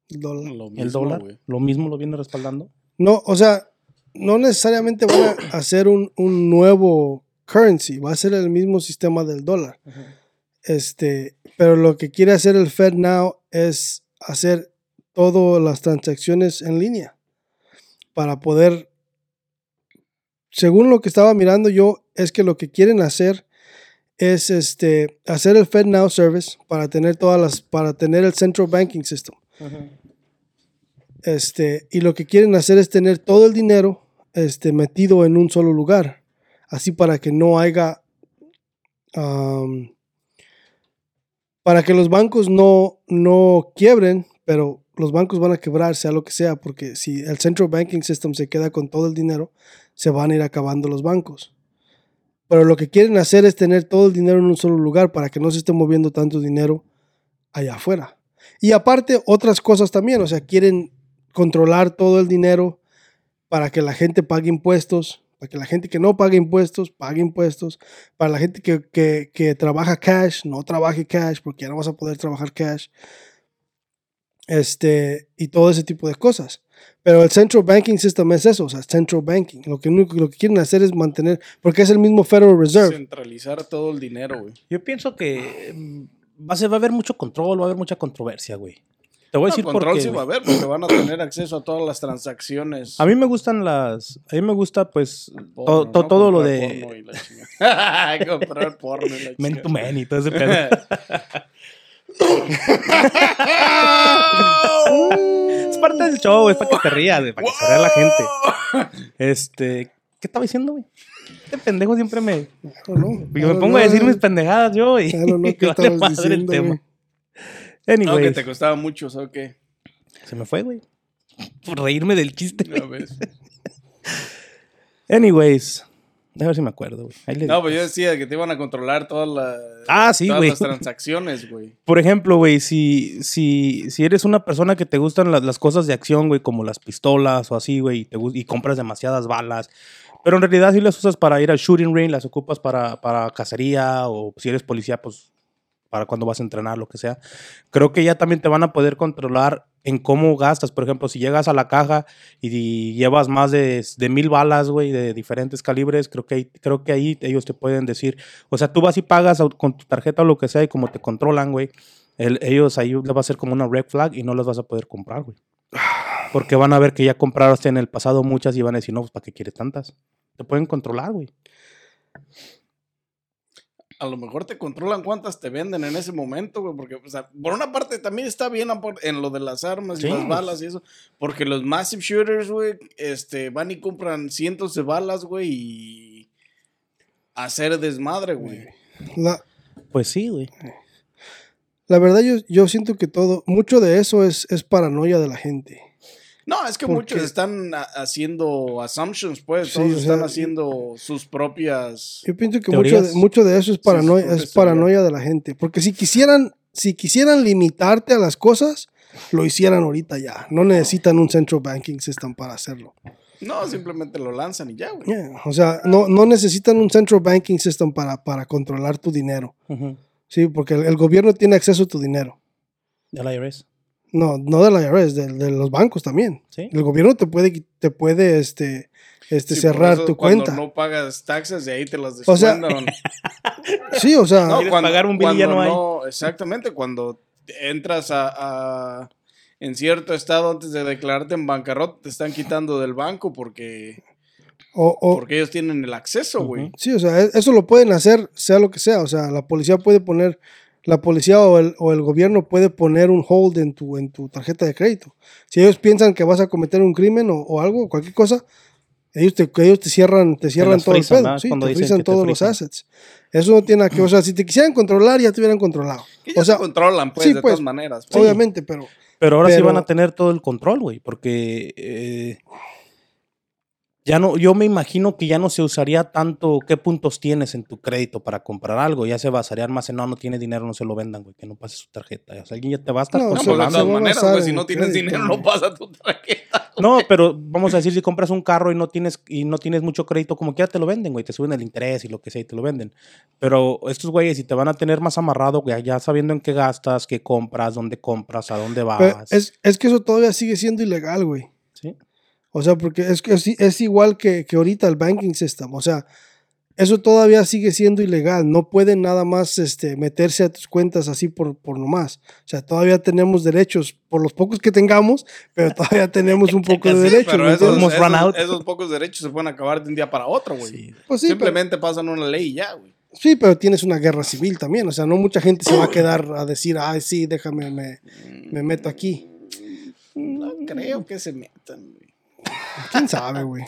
El dólar. Lo el mismo, dólar, güey. lo mismo lo viene respaldando. No, o sea, no necesariamente van a hacer un, un nuevo currency, va a ser el mismo sistema del dólar. Este, pero lo que quiere hacer el Fed Now es hacer todas las transacciones en línea para poder, según lo que estaba mirando yo, es que lo que quieren hacer es este, hacer el Fed Now Service para tener todas las, para tener el Central Banking System. Este, y lo que quieren hacer es tener todo el dinero este, metido en un solo lugar. Así para que no haya. para que los bancos no, no quiebren, pero los bancos van a quebrar, sea lo que sea, porque si el Central Banking System se queda con todo el dinero, se van a ir acabando los bancos. Pero lo que quieren hacer es tener todo el dinero en un solo lugar para que no se esté moviendo tanto dinero allá afuera. Y aparte, otras cosas también, o sea, quieren controlar todo el dinero para que la gente pague impuestos, para que la gente que no pague impuestos pague impuestos, para la gente que, que- que trabaja cash no trabaje cash, porque ya no vas a poder trabajar cash, este, y todo ese tipo de cosas. Pero el Central Banking System es eso, o sea, Central Banking. Lo que, único, lo que quieren hacer es mantener, porque es el mismo Federal Reserve. Centralizar todo el dinero, güey. Yo pienso que mm, va a, ser- va a haber mucho control, va a haber mucha controversia, güey. Te voy a No, decir por control qué. sí va a haber, porque van a tener acceso a todas las transacciones. A mí me gustan las. A mí me gusta, pues. Porno, to- to- ¿no? todo lo de. porno y la chingada. Comprar porno y la Men to men y todo ese pedo. es parte del show, es para que te rías, para que se ría la gente. Este. ¿Qué estaba diciendo, güey? Este pendejo siempre me. Know. Yo me pongo a decir mis pendejadas yo y. Don't know qué vale madre el diciendo, tema. güey. No, que Anyways, te costaba mucho, ¿sabes qué? se me fue, güey. Por reírme del chiste. Güey. ves. Anyways. A ver si me acuerdo, güey. No, pues yo decía que te iban a controlar todas las, Ah, sí, todas las transacciones, güey. Por ejemplo, güey, si, si, si eres una persona que te gustan las, las cosas de acción, güey, como las pistolas o así, güey, y, te y compras demasiadas balas, pero en realidad si las usas para ir al shooting range, las ocupas para, para cacería o si eres policía, pues para cuando vas a entrenar, lo que sea. Creo que ya también te van a poder controlar en cómo gastas. Por ejemplo, si llegas a la caja y, llevas más de, de mil balas, güey, de diferentes calibres, creo que, creo que ahí ellos te pueden decir, o sea, tú vas y pagas con tu tarjeta o lo que sea y como te controlan, güey, el- ellos ahí les va a ser como una red flag y no las vas a poder comprar, güey. Porque van a ver que ya compraste en el pasado muchas y van a decir, no, pues ¿para qué quieres tantas? Te pueden controlar, güey. A lo mejor te controlan cuántas te venden en ese momento, güey. Porque, o sea, por una parte también está bien en lo de las armas y Sí. las balas y eso. Porque los massive shooters, güey, este, van y compran cientos de balas, güey, y hacer desmadre, güey. La, Pues sí, güey. la verdad, yo, yo siento que todo, mucho de eso es, es paranoia de la gente. No, es que ¿Por muchos están haciendo assumptions, pues. Sí, Todos o están sea, haciendo sus propias. Yo pienso que mucho de, mucho de eso es paranoia, es paranoia de la gente. Porque si quisieran, si quisieran limitarte a las cosas, lo hicieran ahorita ya. No necesitan un central banking system para hacerlo. No, simplemente lo lanzan y ya, güey. Yeah, O sea, no, no necesitan un central banking system para, para controlar tu dinero. Sí, porque el, el gobierno tiene acceso a tu dinero. Del IRS. No, no del IRS, del- de, los bancos también. Sí. El gobierno te puede, te puede este, este, Sí, cerrar eso tu cuando cuenta. no pagas taxes, de ahí te las O sea, descuentan. Sí, o sea, No, cuando, pagar un bill ya no hay. Exactamente, cuando entras a, a- en cierto estado antes de declararte en bancarrota, te están quitando del banco porque, o, o- porque ellos tienen el acceso, güey. Sí, o sea, e- eso lo pueden hacer, sea lo que sea. O sea, la policía puede poner la policía o el, o el gobierno puede poner un hold en tu, en tu tarjeta de crédito. Si ellos piensan que vas a cometer un crimen o, o algo, cualquier cosa, ellos te, ellos te cierran, te cierran todo frisan, el pedo. Sí, te frisan todos los assets. Eso no tiene nada que O sea, si te quisieran controlar, ya te hubieran controlado. Que O sea, se controlan, pues, sí, de pues, todas maneras. pues. obviamente, pero Pero ahora sí van a tener todo el control, güey, porque eh, ya no, yo me imagino que ya no se usaría tanto qué puntos tienes en tu crédito para comprar algo, ya se basaría más en no, no tiene dinero, no se lo vendan, güey, que no pase su tarjeta. O sea, alguien ya te va a estar No, No, pues, de todas maneras, güey, si no tienes crédito, dinero, güey. no pasa tu tarjeta. No, pero vamos a decir, si compras un carro y no tienes, y no tienes mucho crédito, como quiera te lo venden, güey, te suben el interés y lo que sea y te lo venden. Pero estos güeyes, si te van a tener más amarrado, güey, ya sabiendo en qué gastas, qué compras, dónde compras, a dónde vas. Es, es que eso todavía sigue siendo ilegal, güey. O sea, porque es, que es, es igual que, que ahorita el banking system. O sea, eso todavía sigue siendo ilegal. No pueden nada más este, meterse a tus cuentas así por, por nomás. O sea, todavía tenemos derechos, por los pocos que tengamos, pero todavía tenemos un poco de Sí, derechos. pero ¿me esos, esos- out. esos pocos derechos se pueden acabar de un día para otro, güey. Sí. Pues sí, pero, Simplemente pasan una ley y ya, güey. sí, pero tienes una guerra civil también. O sea, no mucha gente se va a quedar a decir, ay, sí, déjame, me, me meto aquí. No creo que se metan. ¿Quién sabe, güey?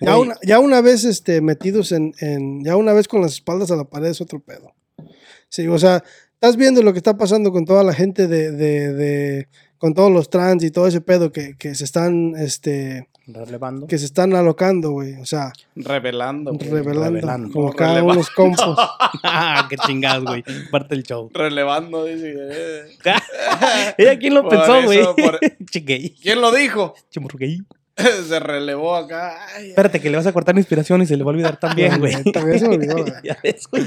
Ya una, ya una vez este, metidos en, en- Ya una vez con las espaldas a la pared es otro pedo. Sí, o sea, estás viendo lo que está pasando con toda la gente de. de- de- con todos los trans y todo ese pedo que, que se están. Este, Relevando. que se están alocando, güey. O sea, Revelando, güey. revelando. revelando. Como cada releva- unos compos. Ah, qué chingados, güey. Parte del show. Relevando, dice. eh. ¿Ella quién lo Por pensó, güey? por-. ¿Quién lo dijo? Chimurguey. se relevó acá. Ay, Espérate, que le vas a cortar la inspiración y se le va a olvidar también, güey. También se me olvidó, güey. ya ves, güey.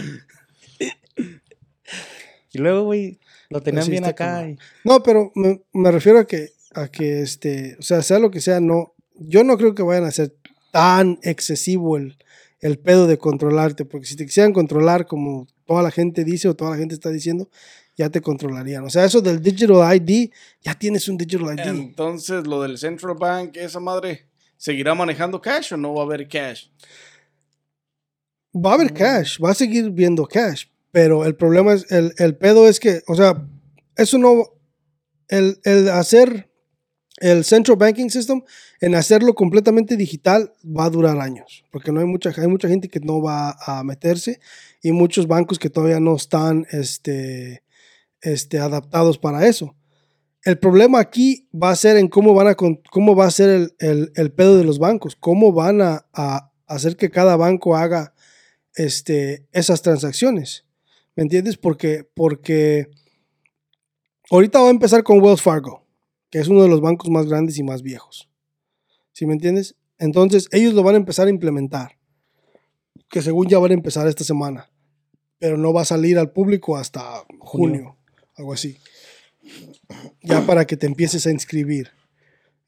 Y luego, güey, lo tenían sí bien acá. y- No, pero me, me refiero a que, a que este, o sea, sea lo que sea, no, yo no creo que vayan a ser tan excesivo el, el pedo de controlarte, porque si te quisieran controlar como toda la gente dice o toda la gente está diciendo, ya te controlarían. O sea, eso del digital ID, ya tienes un digital ID. Entonces, lo del Central Bank, esa madre, ¿seguirá manejando cash o no va a haber cash? Va a haber cash, va a seguir viendo cash, pero el problema es, el, el pedo es que, o sea, eso no, el, el hacer el Central Banking System, en hacerlo completamente digital, va a durar años, porque no hay mucha, hay mucha gente que no va a meterse y muchos bancos que todavía no están este, este, adaptados para eso. El problema aquí va a ser en cómo, van a, cómo va a ser el, el- el pedo de los bancos, cómo van a, a hacer que cada banco haga este, esas transacciones. ¿Me entiendes? Porque, porque ahorita va a empezar con Wells Fargo, que es uno de los bancos más grandes y más viejos. ¿Sí me entiendes? Entonces ellos lo van a empezar a implementar, que según ya van a empezar esta semana, pero no va a salir al público hasta junio, algo así. Ya para que te empieces a inscribir.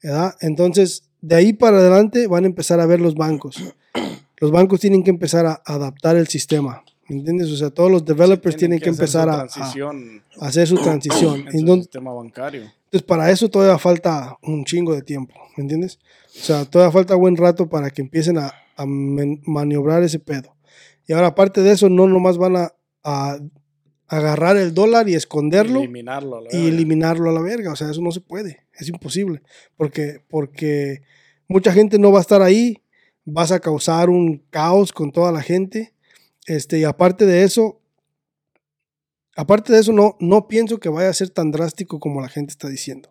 ¿verdad? Entonces, de ahí para adelante van a empezar a ver los bancos. Los bancos tienen que empezar a adaptar el sistema. ¿Me entiendes? O sea, todos los developers tienen, que, empezar a, hacer su transición. en su sistema bancario. entonces, para eso todavía falta un chingo de tiempo, ¿me entiendes? O sea, todavía falta buen rato para que empiecen a, maniobrar ese pedo. Y ahora, aparte de eso, no nomás van a, a agarrar el dólar y esconderlo Eliminarlo. a la y eliminarlo a la verga. O sea, eso no se puede. Es imposible. Porque, porque mucha gente no va a estar ahí. Vas a causar un caos con toda la gente. Este, y aparte de eso, aparte de eso, no, no pienso que vaya a ser tan drástico como la gente está diciendo.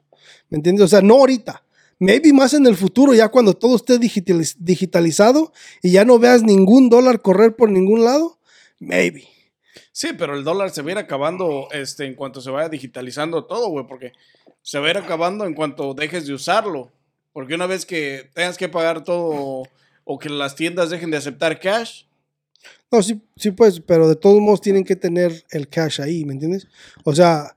¿Me entiendes? O sea, no ahorita. Maybe más en el futuro, ya cuando todo esté digitaliz- digitalizado y ya no veas ningún dólar correr por ningún lado. Maybe. Sí, pero el dólar se va a ir acabando este, en cuanto se vaya digitalizando todo, güey, porque se va a ir acabando en cuanto dejes de usarlo. Porque una vez que tengas que pagar todo o que las tiendas dejen de aceptar cash, No, sí, sí, pues, pero de todos modos tienen que tener el cash ahí, ¿me entiendes? O sea,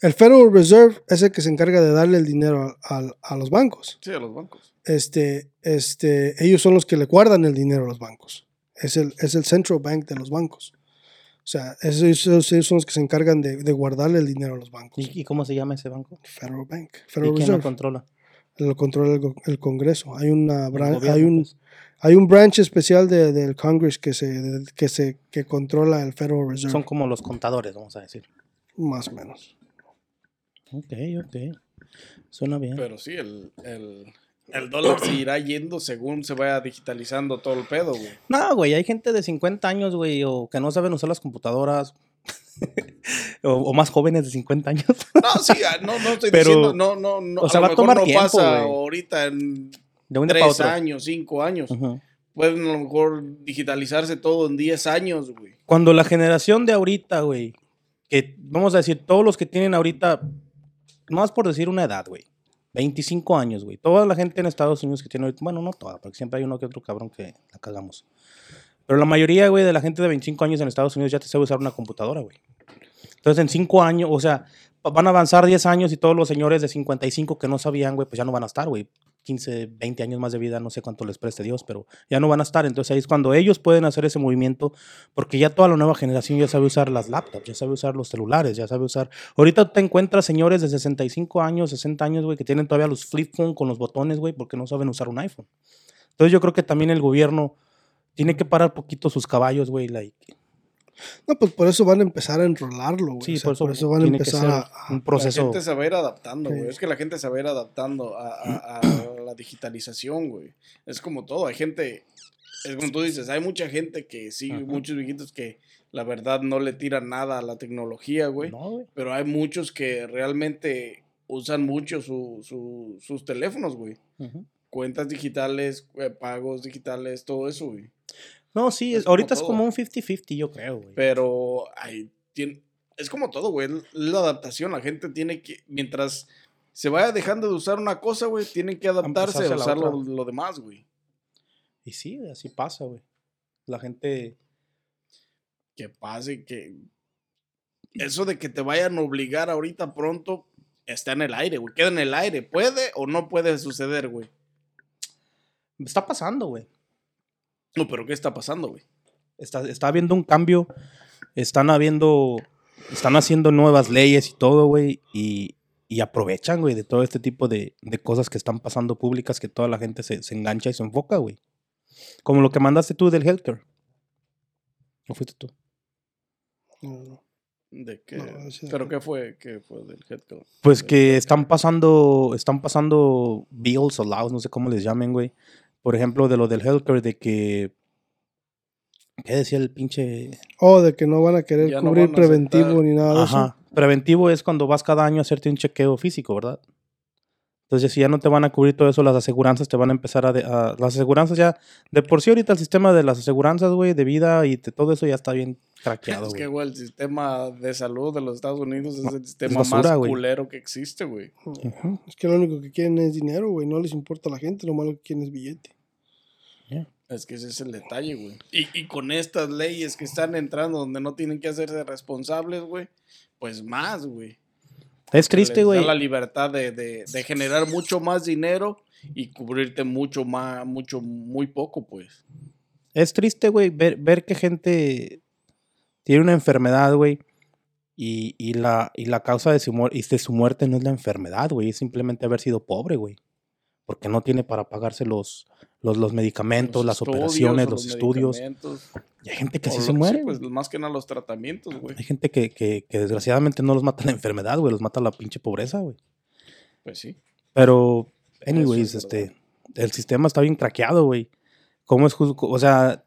el Federal Reserve es el que se encarga de darle el dinero a, a- a los bancos. sí, a los bancos. Este, este, ellos son los que le guardan el dinero a los bancos. Es el, es el Central Bank de los bancos. O sea, esos, son los que se encargan de, de guardarle el dinero a los bancos. ¿Y, y cómo se llama ese banco? Federal Bank, ¿Y Federal quién lo controla? Lo controla el, el Congreso. Hay una El bran- gobierno, hay un pues. hay un branch especial de- del Congress que se que se que controla el Federal Reserve. Son como los contadores, vamos a decir. Más o menos. Ok, ok. Suena bien. Pero sí, el, el, el dólar se irá yendo según se vaya digitalizando todo el pedo, güey. No, güey, hay gente de 50 años, güey, o que no saben usar las computadoras. o, o más jóvenes de 50 años. No, sí, ah, no, no estoy Pero, diciendo, no, no, no. o sea, a va lo a mejor tomar no tiempo, pasa güey. ahorita en De un día para tres otro. años, cinco años. Ujú. Pueden a lo mejor digitalizarse todo en 10 años, güey. Cuando la generación de ahorita, güey, que vamos a decir, todos los que tienen ahorita, más por decir una edad, güey, 25 años, güey, toda la gente en Estados Unidos que tiene bueno, no toda, porque siempre hay uno que otro cabrón que la cagamos. Pero la mayoría, güey, de la gente de 25 años en Estados Unidos ya te sabe usar una computadora, güey. Entonces, en 5 años, o sea, van a avanzar 10 años y todos los señores de 55 que no sabían, güey, pues ya no van a estar, güey. 15, 20 años más de vida, no sé cuánto les preste Dios, pero ya no van a estar. Entonces ahí es cuando ellos pueden hacer ese movimiento, porque ya toda la nueva generación ya sabe usar las laptops, ya sabe usar los celulares, ya sabe usar. Ahorita te encuentras señores de 65 años, 60 años, güey, que tienen todavía los flip phone con los botones, güey, porque no saben usar un iPhone. Entonces yo creo que también el gobierno tiene que parar poquito sus caballos, güey, like, No, pues por eso van a empezar a enrolarlo, güey. Sí, O sea, por eso van a empezar a, a- un La proceso. gente se va a ir adaptando, Sí. güey. Es que la gente se va a ir adaptando a, a- a la digitalización, güey. Es como todo. Hay gente, es como tú dices, hay mucha gente que sí, Ajá. muchos viejitos que la verdad no le tiran nada a la tecnología, güey. No, güey. Pero hay muchos que realmente usan mucho su- su- sus teléfonos, güey. Cuentas digitales, eh, pagos digitales, todo eso, güey. No, sí, Es es- como ahorita es como un 50-50, yo creo, güey. Pero hay, es como todo, güey. La adaptación. La gente tiene que, mientras se vaya dejando de usar una cosa, güey, tienen que adaptarse a usar lo, demás, güey. Y sí, así pasa, güey. La gente... Que pase, que. Eso de que te vayan a obligar ahorita pronto está en el aire, güey. Queda en el aire. ¿Puede o no puede suceder, güey? Está pasando, güey. No, pero ¿qué está pasando, güey? Está, está habiendo un cambio. Están habiendo. Están haciendo nuevas leyes y todo, güey. Y, y aprovechan, güey, de todo este tipo de, de cosas que están pasando públicas que toda la gente se, se engancha y se enfoca, güey. Como lo que mandaste tú del healthcare. ¿O fuiste tú? No, ¿De qué? No, ¿Pero qué fue? ¿Qué fue del headcount? Pues que están pasando, están pasando bills o laws, no sé cómo les llamen, güey. Por ejemplo, de lo del healthcare, de que... ¿Qué decía el pinche...? Oh, de que no van a querer Ya cubrir a preventivo aceptar. ni nada de eso. Preventivo es cuando vas cada año a hacerte un chequeo físico, ¿verdad? Entonces, si ya no te van a cubrir todo eso, las aseguranzas te van a empezar a... de- a- las aseguranzas ya... De por sí ahorita el sistema de las aseguranzas, güey, de vida y de todo eso ya está bien craqueado, Es que, güey. el sistema de salud de los Estados Unidos es el sistema basura, más culero que existe, güey. Es que lo único que quieren es dinero, güey. No les importa a la gente, lo malo que quieren es billete. Es que ese es el detalle, güey. Y, y con estas leyes que están entrando donde no tienen que hacerse responsables, güey, pues más, güey. Es triste, güey. La libertad de, de- de generar mucho más dinero y cubrirte mucho más, mucho, muy poco, pues. Es triste, güey, ver, ver que gente tiene una enfermedad, güey, y, y la, y la causa de su, y de su muerte no es la enfermedad, güey, es simplemente haber sido pobre, güey. Porque no tiene para pagarse los, los, los medicamentos, Los las estudios operaciones, o los, estudios. Y hay gente que así se sí, muere. pues güey. más que nada los tratamientos, güey. Hay gente que, que, que desgraciadamente no los mata la enfermedad, güey, los mata la pinche pobreza, güey. Pues sí. Pero, anyways, este, el sistema está bien craqueado, güey. ¿Cómo es justo? O sea,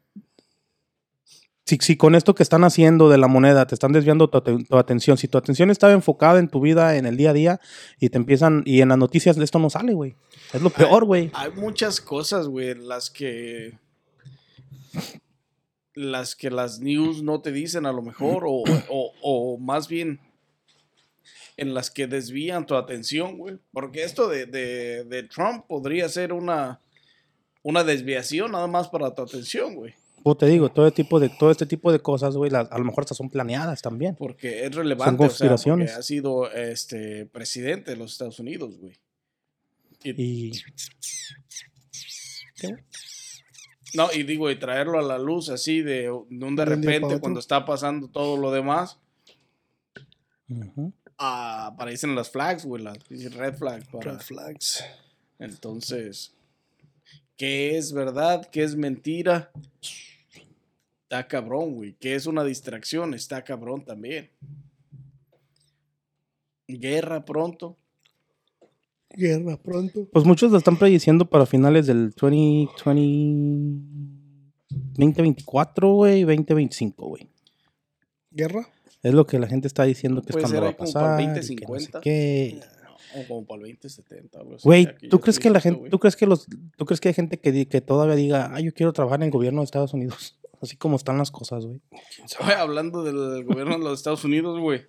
si, si con esto que están haciendo de la moneda te están desviando tu, aten- tu atención, si tu atención estaba enfocada en tu vida, en el día a día, y te empiezan, y en las noticias esto no sale, güey. Es lo peor, güey. Hay muchas cosas, güey, las que. Las que las news no te dicen a lo mejor, o, o, o más bien en las que desvían tu atención, güey. Porque esto de, de, de Trump podría ser una, una desviación nada más para tu atención, güey. Como te digo, todo, tipo de, todo este tipo de cosas, güey, las- a lo mejor estas son planeadas también. Porque es relevante. o sea, conspiraciones. porque ha sido este, presidente de los Estados Unidos, güey. Y- Y... ¿Qué? No, y digo, y traerlo a la luz así de, de un de repente cuando está pasando todo lo demás, Ujú. ah, aparecen las flags, güey, las red flags. Para, Red flags. entonces, ¿qué es verdad? ¿Qué es mentira? Está cabrón, güey. ¿Qué es una distracción? Está cabrón también. Guerra pronto. Guerra pronto. Pues muchos lo están prediciendo para finales del 2020, 2024, güey, 2025, güey. Guerra. Es lo que la gente está diciendo que es Puede cuando va a como para el pasar. y que no sé 2050. qué. O como para el 2070. algo así, Güey, que ¿tú crees que la gente, güey. tú crees que los, tú crees que hay gente que, que todavía diga, ah, yo quiero trabajar en el gobierno de Estados Unidos? Así como están las cosas, güey. Hablando del gobierno de los Estados Unidos, güey.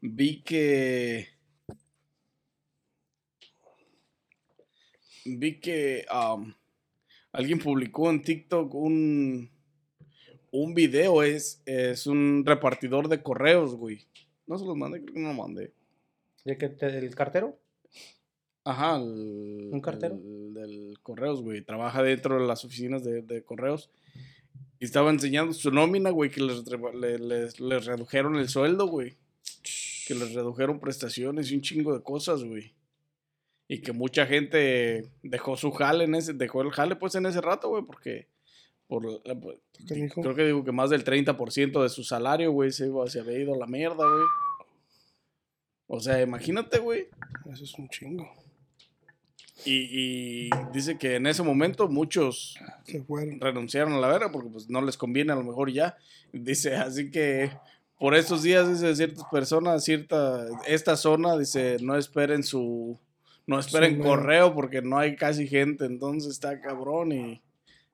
Vi que. Vi que um, alguien publicó en TikTok un. Un video. Es, es un repartidor de correos, güey. No se los mandé, creo que no lo mandé. ¿De qué, ¿El cartero? Ajá, el, ¿Un cartero? el del correos, güey. Trabaja dentro de las oficinas de, de correos. Y estaba enseñando su nómina, güey, que les, les- les redujeron el sueldo, güey. Que les redujeron prestaciones y un chingo de cosas, güey. Y que mucha gente dejó su jale en ese, dejó el jale pues en ese rato, güey, porque por pues, creo que digo que más del 30% de su salario, güey, se, iba- se había ido a la mierda, güey. O sea, imagínate, güey. Eso es un chingo. Y, y dice que en ese momento muchos Se fueron. renunciaron a la verga porque pues no les conviene a lo mejor ya. Dice, así que por estos días, dice, ciertas personas, cierta, esta zona, dice, no esperen su, no esperen correo porque no hay casi gente, entonces está cabrón y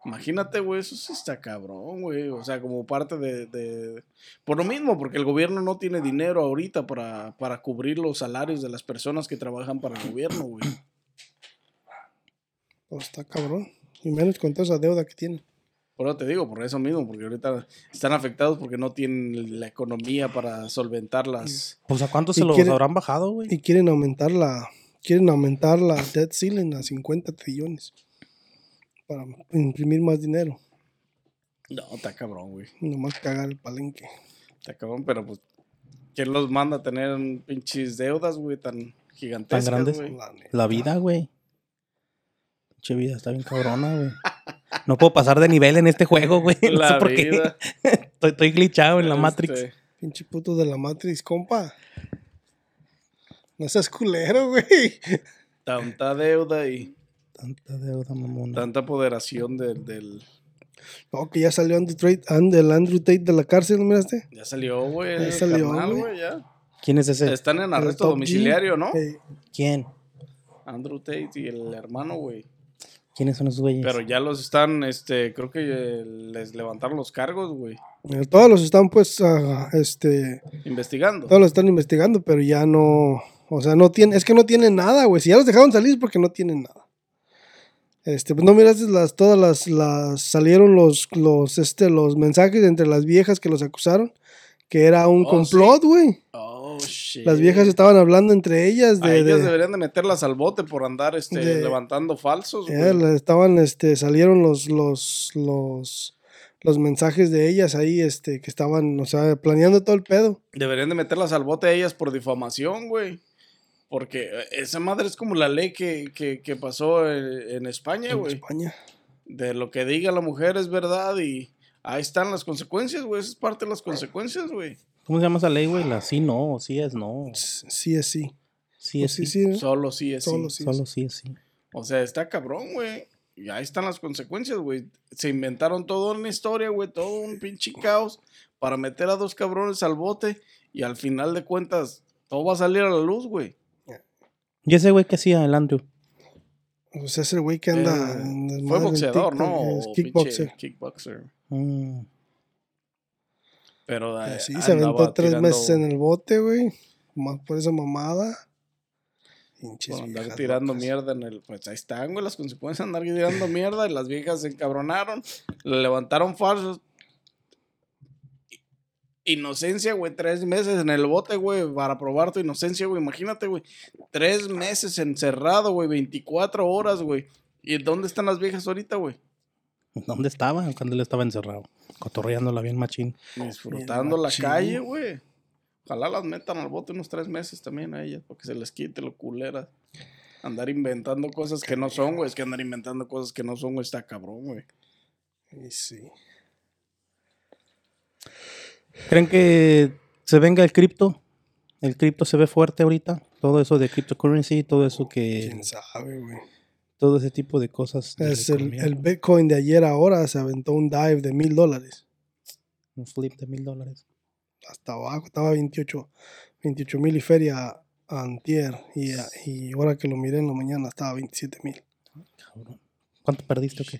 imagínate, güey, eso sí está cabrón, güey, o sea, como parte de, de- por lo mismo, porque el gobierno no tiene dinero ahorita para, para cubrir los salarios de las personas que trabajan para el gobierno, güey. Pues está cabrón. Y menos con toda esa deuda que tienen. Por eso te digo, por eso mismo, porque ahorita están afectados porque no tienen la economía para solventar las... Pues a cuántos ¿Y se los habrán bajado, güey. Y quieren aumentar la. Quieren aumentar la debt ceiling a 50 trillones. Para imprimir más dinero. No, está cabrón, güey. Nomás cagar el palenque. Está cabrón, pero pues... ¿Quién los manda a tener pinches deudas, güey, tan gigantescas, grandes? La neta. La vida, güey. Pinche vida está bien cabrona, güey. No puedo pasar de nivel en este juego, güey. No sé por qué. Estoy, estoy glitchado en la Este, Matrix. Pinche puto de la Matrix, compa. No seas culero, güey. Tanta deuda y Tanta deuda, mamona. tanta apoderación del... del... No, que ya salió Andrew Tate, and- el Andrew Tate de la cárcel, ¿no miraste? Ya salió, güey. Ya salió, carnal, güey. güey, ya. ¿Quién es ese? Están en arresto G. domiciliario, ¿no? Eh, ¿Quién? Andrew Tate y el hermano, güey. ¿Quiénes son esos güeyes? Pero ya los están, este, creo que eh, les levantaron los cargos, güey. eh, todos los están, pues, ah, este. Investigando. Todos los están investigando, pero ya no. O sea, no tienen. Es que no tienen nada, güey. Si ya los dejaron salir es porque no tienen nada. Este, pues no miraste las, todas las, las, salieron los, los, este, los mensajes entre las viejas que los acusaron, que era un Oh, complot, güey. Shit. Las viejas estaban hablando entre ellas A de, ellas de- deberían de meterlas al bote por andar, este, de- levantando falsos, la- estaban, este, salieron los, los, los, los mensajes de ellas ahí, este, que estaban, o sea, planeando todo el pedo. Deberían de meterlas al bote a ellas por difamación, güey. Porque eh, esa madre es como la ley que, que, que pasó en, en España, en güey. España. De lo que diga la mujer es verdad y ahí están las consecuencias, güey. Esa es parte de las consecuencias, güey. ¿Cómo se llama esa ley, güey? La sí no, sí es no. Sí, es sí. Sí Pues es sí, sí. Solo sí es sí. Solo sí. Solo sí es sí. O sea, está cabrón, güey. Y ahí están las consecuencias, güey. Se inventaron toda una historia, güey, todo un pinche caos para meter a dos cabrones al bote y al final de cuentas todo va a salir a la luz, güey. ¿Y ese güey qué hacía, el Andrew? O sea, es el güey que anda. Eh, fue en boxeador, TikTok, ¿no? Es kickboxer. pinche Kickboxer. Mm. Pero eh, Sí, se aventó tres tirando- meses en el bote, güey. Más por esa mamada. Andar tirando locas. mierda en el. Pues ahí están, güey, las consecuencias de andar tirando mierda. Y las viejas se encabronaron. Le levantaron falsos. Inocencia, güey, tres meses en el bote, güey, para probar tu inocencia, güey. Imagínate, güey. Tres meses encerrado, güey, 24 horas, güey. ¿Y dónde están las viejas ahorita, güey? ¿Dónde estaba cuando él estaba encerrado? Cotorreándola bien machín. Disfrutando la machín. calle, güey. Ojalá las metan al bote unos tres meses también a ellas, porque se les quite lo culera. Andar inventando cosas que no son, güey. Es que andar inventando cosas que no son, güey, está cabrón, güey. Y sí. ¿Creen que se venga el cripto El cripto se ve fuerte ahorita. Todo eso de cryptocurrency, todo eso que. ¿Quién sabe, güey? Todo ese tipo de cosas. de Es el, Bitcoin de ayer ahora se aventó un dive de mil dólares. Un flip de mil dólares. Hasta abajo, estaba 28 mil y feria antier. Y, y ahora que lo miré en la mañana estaba 27 mil. Cabrón. ¿Cuánto perdiste o qué?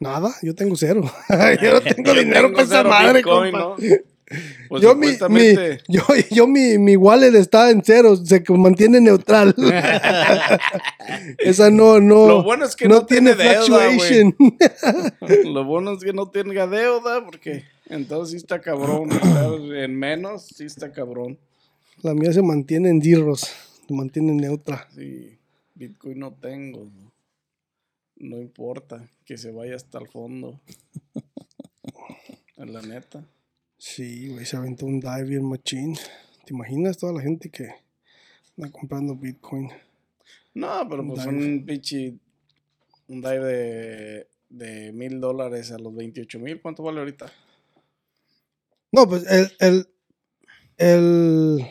Nada, yo tengo cero. yo no tengo Yo dinero tengo para esa madre, Bitcoin, compa. ¿no? Pues yo, mi, yo, yo mi, mi wallet está en cero, se mantiene neutral. Esa no, no, Lo bueno es que no, no, tiene tiene deuda. Lo bueno es que no tenga deuda, porque entonces sí está cabrón. en menos, sí está cabrón. La mía se mantiene en zeros, se mantiene neutra. Sí, Bitcoin no tengo. ¿no? No importa que se vaya hasta el fondo. En la neta. Sí, güey, se aventó un dive bien machine. ¿Te imaginas toda la gente que anda comprando Bitcoin? No, pero Un pues dive. un pinche. Un dive de. De mil dólares a los 28 mil. ¿Cuánto vale ahorita? No, pues el, el, el,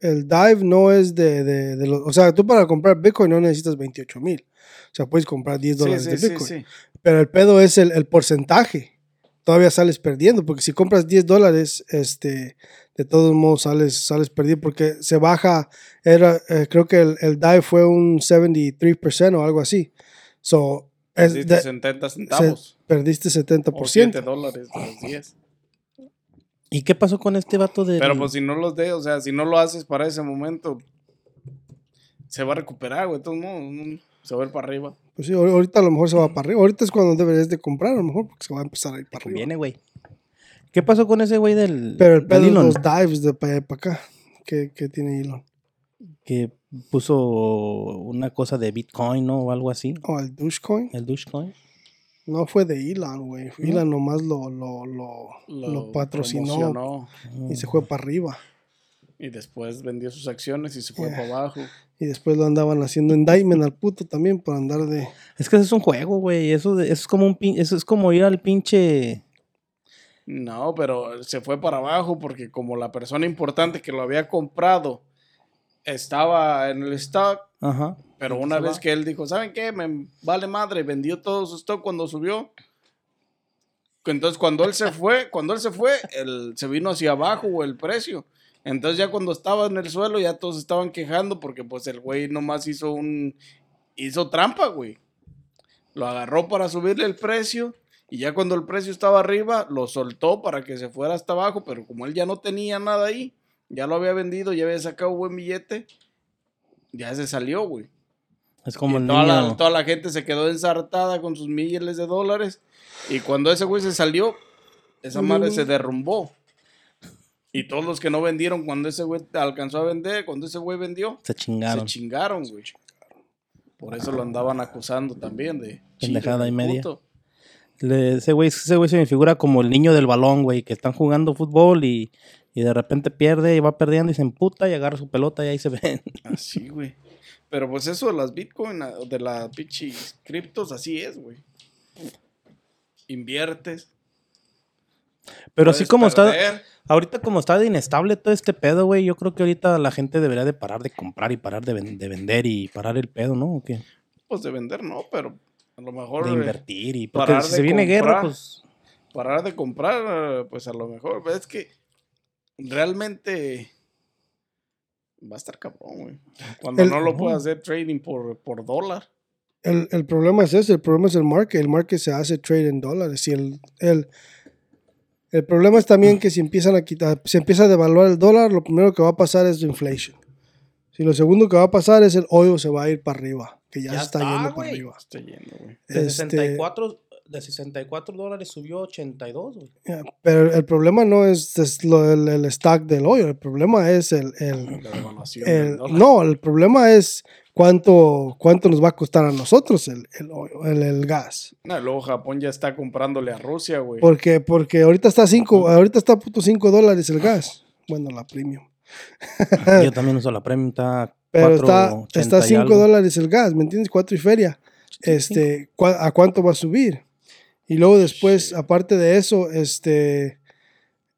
el dive no es de, de, de los... O sea, tú para comprar Bitcoin no necesitas 28 mil. O sea, puedes comprar 10 dólares sí, de sí, Bitcoin. sí, sí. Pero el pedo es el, el porcentaje. Todavía sales perdiendo, porque si compras 10 dólares, este, de todos modos sales, sales perdido, porque se baja, era, eh, creo que el, el dive fue un 73% o algo así. So, es Perdiste de- 70 centavos. perdiste O 7 70%. dólares de los 10. ¿Y qué pasó con este vato de. Pero pues si no los de, o sea, si no lo haces para ese momento, se va a recuperar, güey. De todos modos, se va a ir para arriba. Pues sí, ahor- ahorita a lo mejor se va para arriba. Ahorita es cuando deberías de comprar, a lo mejor, porque se va a empezar a ir para arriba. Conviene, güey. ¿Qué pasó con ese güey del. Pero el pedo Elon? los dives de para allá para acá. que, que tiene Elon? Que puso una cosa de Bitcoin, ¿no? O algo así. O el Dogecoin. El Dogecoin. No fue de Elon, güey. ¿No? Elon nomás lo, lo, lo, lo patrocinó promocionó, y se fue para arriba. Y después vendió sus acciones y se fue Yeah. para abajo. Y después lo andaban haciendo indictment al puto también por andar de... Es que eso es un juego, güey. Eso, de- eso es como un pin- eso es como ir al pinche. No, pero se fue para abajo porque como la persona importante que lo había comprado estaba en el stock, Ajá. pero una va. vez que él dijo, ¿saben qué? Me vale madre, vendió todo su stock cuando subió. Entonces cuando él se fue, cuando él se fue, él se vino hacia abajo el precio. Entonces ya cuando estaba en el suelo ya todos estaban quejando porque pues el güey nomás hizo un hizo trampa, güey. Lo agarró para subirle el precio y ya cuando el precio estaba arriba lo soltó para que se fuera hasta abajo, pero como él ya no tenía nada ahí, ya lo había vendido, ya había sacado buen billete, ya se salió, güey. Es como el toda, niño. la, toda la gente se quedó ensartada con sus miles de dólares. Y cuando ese güey se salió, esa madre se derrumbó. Y todos los que no vendieron cuando ese güey alcanzó a vender, cuando ese güey vendió, Se chingaron. se chingaron, güey. Por eso lo andaban acusando también de... Pendejada y media. Le- ese güey ese güey se me figura como el niño del balón, güey, que están jugando fútbol y, y de repente pierde y va perdiendo y se emputa y agarra su pelota y ahí se ven. Así, güey. Pero pues eso de las Bitcoin, de las pinches criptos, así es, güey. Inviertes. Pero así como está, ahorita como está de inestable todo este pedo, güey, yo creo que ahorita la gente debería de parar de comprar y parar de, ven- de vender y parar el pedo, ¿no? ¿O qué? Pues de vender, no, pero a lo mejor... De eh, invertir y porque parar si de se viene guerra, comprar. pues parar de comprar, pues a lo mejor, pero es que realmente va a estar cabrón, güey. Cuando El- no lo puedas hacer trading por, por dólar. El, el problema es ese, el problema es el market. El market se hace trade en dólares. Y el, el, el problema es también que si empiezan a quitar, se empieza a devaluar el dólar, lo primero que va a pasar es inflation. Si lo segundo que va a pasar es el oil se va a ir para arriba, que ya, Ya se está, está, yendo para arriba. Está yendo, güey. de, Este- 64, de 64 dólares subió a 82, güey. Yeah, Pero el problema no es, es lo- el, el stock del oil, el problema es el, el, no, el problema es cuánto, cuánto nos va a costar a nosotros el, el, el, el gas. No, luego Japón ya está comprándole a Rusia, güey. Porque, porque ahorita está cinco, ahorita está puto 5 dólares el gas. Bueno, la premium. Yo también uso la premium, está Pero está, 4.80 está y 5 algo. dólares el gas, ¿me entiendes? 4 y feria. Este, ¿cuá- ¿A cuánto va a subir? Y luego después, aparte de eso, este,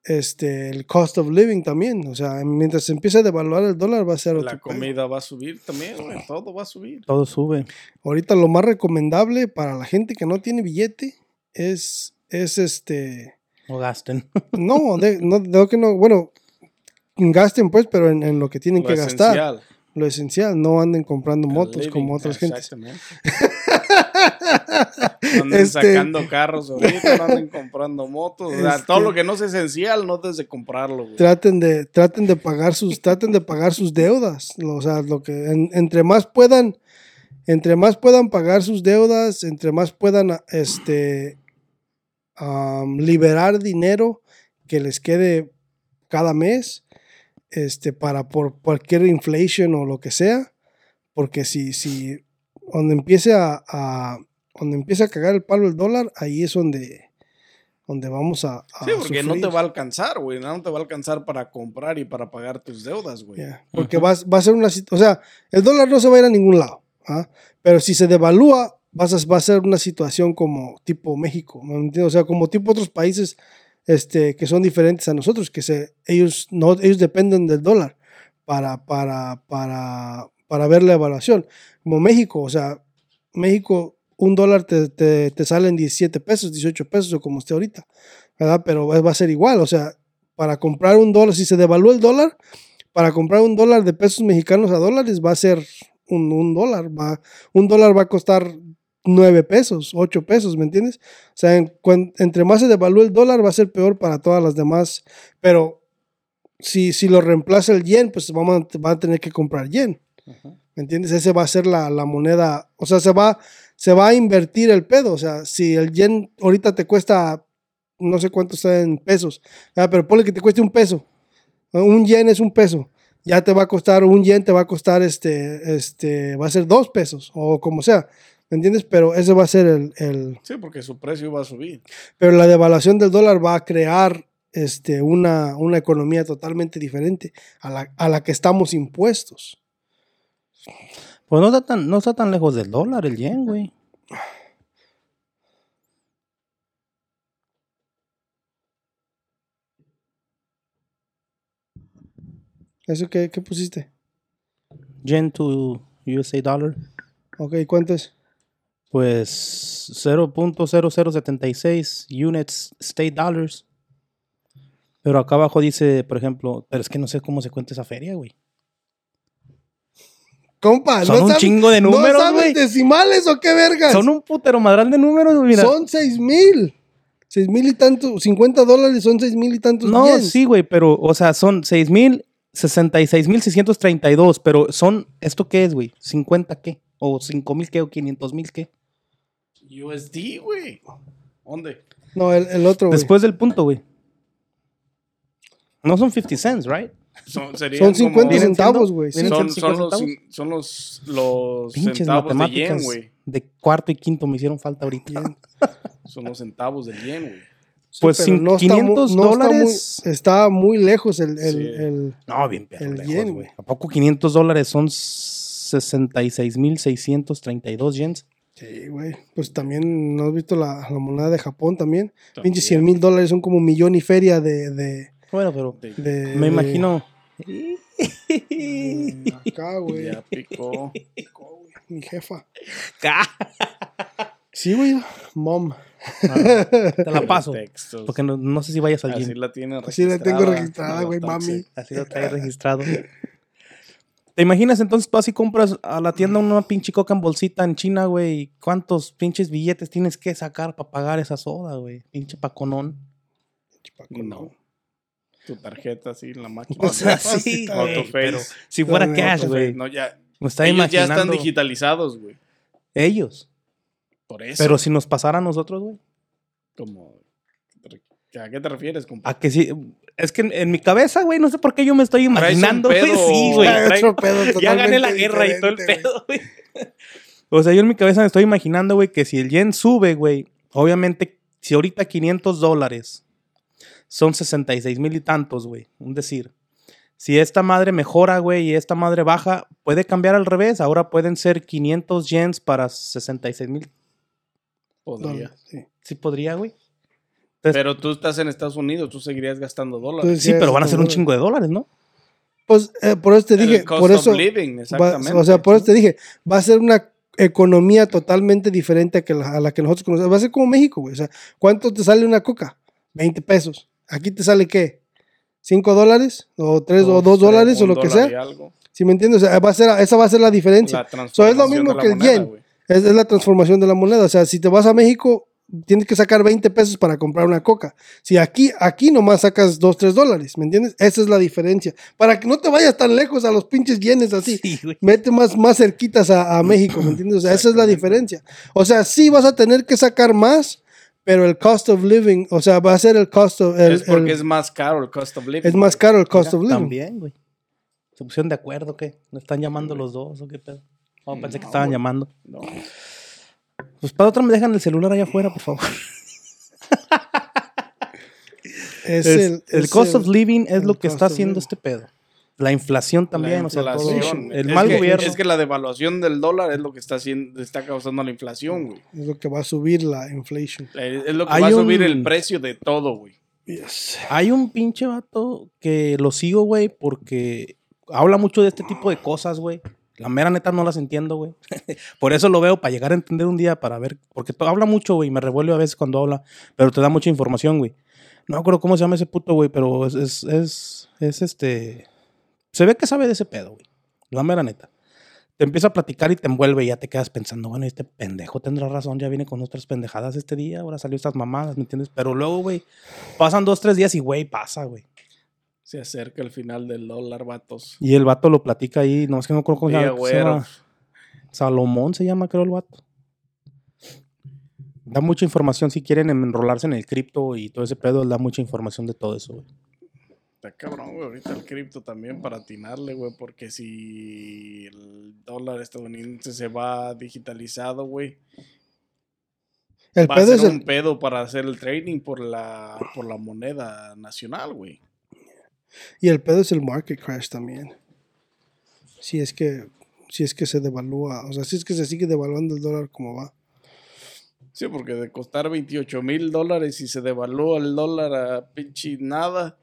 este, el cost of living también. O sea, mientras se empiece a devaluar el dólar va a ser otro La pedo. comida va a subir también, güey. Todo va a subir. Todo sube. Ahorita lo más recomendable para la gente que no tiene billete es, es este... No gasten. No, de, no, de que no, bueno, gasten pues, pero en, en lo que tienen Lo que gastar. esencial. Lo esencial, no anden comprando El motos living, como otras gentes. Exactamente. No anden Este- sacando carros ahorita, no anden comprando motos. O sea, Este- todo lo que no es esencial, no desde comprarlo, güey. Traten de, traten de pagar sus, traten de pagar sus deudas. O sea, lo que en- entre más puedan, entre más puedan pagar sus deudas, entre más puedan este liberar dinero que les quede cada mes, este, para por cualquier inflation o lo que sea, porque si, si donde empiece a, a- donde empiece a cagar el palo el dólar, ahí es donde, donde vamos a, a Sí, porque no te va a alcanzar, güey. No te va a alcanzar para comprar y para pagar tus deudas, güey. Porque vas- va a ser una o sea, el dólar no se va a ir a ningún lado, ¿ah? pero si se devalúa, vas a, va a ser una situación como tipo México, ¿me entiendes? o sea, como tipo otros países este, que son diferentes a nosotros, que se, ellos, no, ellos dependen del dólar para, para, para, para ver la evaluación. Como México, o sea, México, un dólar te, te, te sale en 17 pesos, 18 pesos como esté ahorita, ¿verdad? Pero va a ser igual, o sea, para comprar un dólar, si se devalúa el dólar, para comprar un dólar de pesos mexicanos a dólares va a ser un, un dólar. Va, un dólar va a costar nueve pesos, ocho pesos, ¿me entiendes? O sea, en entre más se devalúe el dólar va a ser peor para todas las demás. Pero si, si lo reemplaza el yen, pues vamos a, van a tener que comprar yen. ¿Me entiendes? Ese va a ser la, la moneda. O sea, se va, se va a invertir el pedo. O sea, si el yen ahorita te cuesta, no sé cuánto está en pesos, ah, pero ponle que te cueste un peso. Un yen es un peso. Ya te va a costar, un yen te va a costar, este, este, va a ser dos pesos o como sea. ¿Me entiendes? Pero ese va a ser el, el, Sí, porque su precio va a subir. pero la devaluación del dólar va a crear este, una, una economía totalmente diferente a la, a la que estamos impuestos. Pues no está tan, no está tan lejos del dólar el yen, güey. ¿Eso qué, qué pusiste? Yen to USA dollar. Ok, ¿cuánto es? Pues 0.0076 units state dollars. Pero acá abajo dice, por ejemplo, pero es que no sé cómo se cuenta esa feria, güey. Compa, Son un sabes- chingo de números, ¿No sabes güey. decimales o qué vergas? Son un putero madral de números, mira. Son seis mil. Seis mil y tantos, 50 dólares son seis mil y tantos No, sí, güey, pero, o sea, son 6 mil, 66 mil 632, pero son, ¿esto qué es, güey? ¿50 qué? ¿O 5 mil qué? ¿O 500 mil qué? USD, güey. ¿Dónde? No, el, el otro, güey. Después del punto, güey. No son 50 cents, right? Son, Son 50 como- ¿Vienen centavos, güey. sí. ¿Vienen Son, son 50 los, centavos? cin- son los, los Pinches centavos de yen, güey. de cuarto y quinto me hicieron falta ahorita. Yen. Son los centavos del yen, güey. Sí, Pues sin no está mu- 500 no está muy- dólares. Está muy, lejos el, el, Sí. el- No, bien perro El lejos, yen, güey. ¿A poco 500 dólares son 66,632 yens? Sí, güey. Pues también, ¿no has visto la, la moneda de Japón también? También. Pinche 100 mil dólares son como millón y feria de... de, Bueno, pero De- de- me imagino. de acá, güey. Ya picó. Mi jefa. Sí, güey. Mom. Te la paso. Textos. Porque no, no sé si vayas al Así gym. la tiene Así la tengo registrada, güey, mami. Así lo traes registrado. ¿Te imaginas entonces tú así compras a la tienda una pinche coca en bolsita en China, güey? ¿y ¿Cuántos pinches billetes tienes que sacar para pagar esa soda, güey? Pinche paconón. No. Tu tarjeta así en la máquina. O sea, Fácil, sí, güey, pero si fuera No, cash, güey. No, ya. Me está Ellos ya imaginando. están digitalizados, güey. Ellos. Por eso. Pero si nos pasara a nosotros, güey. Como, ¿A qué te refieres, compa? A que sí. Es que en, en mi cabeza, güey, no sé por qué yo me estoy imaginando, güey. Sí, güey. Ya gané la guerra y todo el pedo, güey. O sea, yo en mi cabeza me estoy imaginando, güey, que si el yen sube, güey, obviamente, si ahorita 500 dólares son 66 mil y tantos, güey, un decir. Si esta madre mejora, güey, y esta madre baja, puede cambiar al revés. Ahora pueden ser 500 yens para 66 mil. Podría. Sí. Sí podría, güey. Entonces- Pero tú estás en Estados Unidos, tú seguirías gastando dólares. Entonces, Sí, ya pero van a ser un chingo de dólares, ¿no? Pues eh, por eso te El dije, cost por of eso, living, va- exactamente. o sea, por eso te dije, va a ser una economía totalmente diferente a, que la, a la que nosotros conocemos. Va a ser como México, güey. O sea, ¿cuánto te sale una coca? 20 pesos. Aquí te sale qué? ¿5 dólares? ¿O 3 o 2 tres, dólares o lo que sea? algo. ¿Sí me entiendes? O sea, va a ser, esa va a ser la diferencia. La So, es lo mismo que el moneda, yen. Es, es la transformación de la moneda. O sea, si te vas a México, tienes que sacar 20 pesos para comprar una coca. Si aquí, aquí nomás sacas 2, 3 dólares, ¿me entiendes? Esa es la diferencia. Para que no te vayas tan lejos a los pinches yenes así. Sí. Vete más, más cerquitas a, a México, ¿me entiendes? O sea, esa es la diferencia. O sea, sí vas a tener que sacar más, pero el cost of living, o sea, va a ser el cost of... el- es porque el- es más caro el cost of living. es más caro el cost Mira, of living. También, güey. ¿Se pusieron de acuerdo qué? ¿No están llamando los dos o qué pedo? Oh, pensé que estaban llamando. No. Pues para otra me dejan el celular allá afuera, por favor. Es, Es- el, el es cost el- of living es lo que está haciendo living. este pedo. La inflación también, La o sea, todo. inflación. El Es mal que- gobierno. Es que la devaluación del dólar es lo que está haciendo, está causando la inflación, güey. Es lo que va a subir la inflation. Es es lo que Hay va a subir un- el precio de todo, güey. Yes. Hay un pinche vato que lo sigo, güey, porque habla mucho de este tipo de cosas, güey. La mera neta no las entiendo, güey. Por eso lo veo, para llegar a entender un día, para ver. Porque habla mucho, güey. Me revuelve a veces cuando habla, pero te da mucha información, güey. No me acuerdo cómo se llama ese puto, güey, pero es, es, es, es este. Se ve que sabe de ese pedo, güey. La mera neta. Te empieza a platicar y te envuelve y ya te quedas pensando, bueno, este pendejo tendrá razón, ya viene con otras pendejadas este día, ahora salió estas mamadas, ¿me entiendes? Pero luego, güey, pasan dos, tres días y, güey, pasa, güey. Se acerca el final del dólar, vatos. Y el vato lo platica ahí, no es que no creo cómo se Sí, llama. se llama Salomón se llama, creo, el vato. Da mucha información si quieren enrolarse en el cripto y todo ese pedo, da mucha información de todo eso, güey. Está cabrón, güey. Ahorita el cripto también para atinarle, güey. Porque si el dólar estadounidense se va digitalizado, güey. El Va a pedo ser es un el, pedo para hacer el trading por la, por la moneda nacional, güey. y el pedo es el market crash también. Si es que si es que se devalúa, o sea, si es que se sigue devaluando el dólar como va. Sí, porque de costar 28 mil dólares y se devalúa el dólar a pinche nada,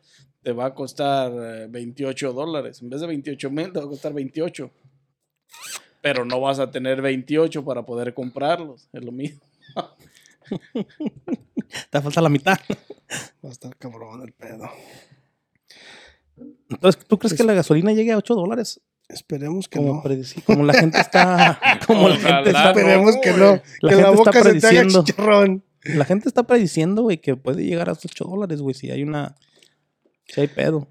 te va a costar eh, 28 dólares. En vez de 28 mil, te va a costar 28. Pero no vas a tener 28 para poder comprarlos. Es lo mismo. Te falta la mitad. Va a estar cabrón el pedo. Entonces, ¿tú crees que la gasolina llegue a 8 dólares? Esperemos que Como, no. predici- como la gente está. Como la gente está, no, Esperemos que no. La que la gente está boca se te haga prediciendo. chicharrón. la gente está prediciendo, güey, que puede llegar a 8 dólares, güey, si hay una. Si hay pedo.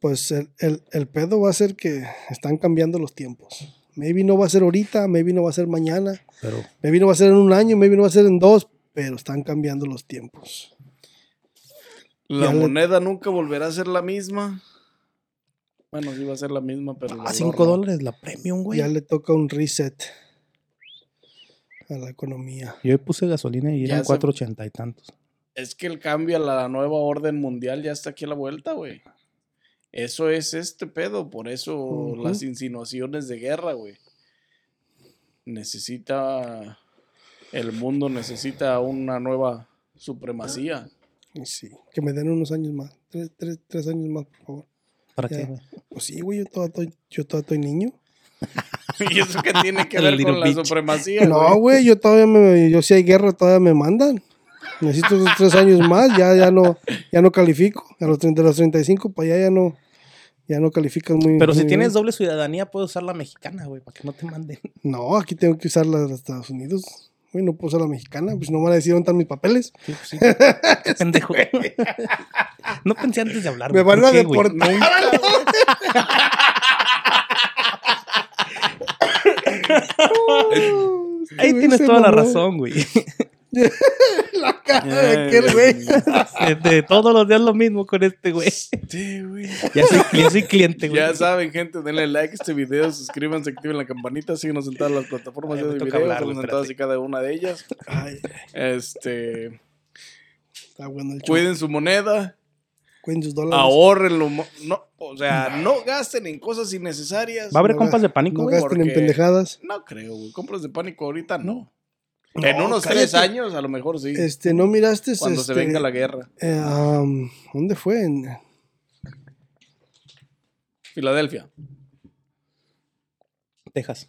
Pues el, el, el pedo va a ser que están cambiando los tiempos. Maybe no va a ser ahorita, maybe no va a ser mañana, Pero maybe no va a ser en un año, maybe no va a ser en dos, pero están cambiando los tiempos. La Ya le- moneda nunca volverá a ser la misma. Bueno, sí va a ser la misma, pero. a valor 5 no. dólares la premium, güey. Ya le toca un reset a la economía. Yo hoy puse gasolina y eran se- 4.80 y tantos. Es que el cambio a la nueva orden mundial ya está aquí a la vuelta, güey. Eso es este pedo, por eso las insinuaciones de guerra, güey. Necesita. El mundo necesita una nueva supremacía. Y Sí, que me den unos años más. Tres, tres, tres años más, por favor. ¿Para Ya. qué? Pues sí, güey, yo todavía estoy, yo todavía estoy niño. ¿Y eso qué tiene que ver con la bitch. supremacía? No, güey, yo todavía me, yo si hay guerra todavía me mandan. Necesito esos tres años más, ya, ya no, ya no califico. A los 30, de los 35, para allá ya no, ya no calificas muy Pero si tienes bien. doble ciudadanía, puedes usar la mexicana, güey, para que no te manden. No, aquí tengo que usar la de Estados Unidos. Güey, no puedo usar la mexicana, pues no me van a decir dónde están mis papeles. Sí, pues sí. Qué pendejo. no pensé antes de hablar. Me van ¿Por a deportar. Ahí tienes toda la razón, güey. La cara de aquel güey. De, todos los días lo mismo con este, güey. Sí, güey. Ya soy, ya soy cliente, güey. Ya saben, gente, denle like a este video, suscríbanse, activen la campanita, síguenos en todas las plataformas Ay, de video, hablar, estamos en todas y cada una de ellas. Ay, Este, está bueno el cuiden su moneda, Cuiden sus dólares. ahorrenlo, no, o sea, no gasten en cosas innecesarias. ¿Va a haber No compas ga- de pánico, No gasten en pendejadas. No creo, güey, compras de pánico ahorita no. En No, unos tres años, a lo mejor sí. Este, ¿no miraste? cuando se este, venga la guerra. eh, um, ¿Dónde fue? En- Filadelfia. Texas.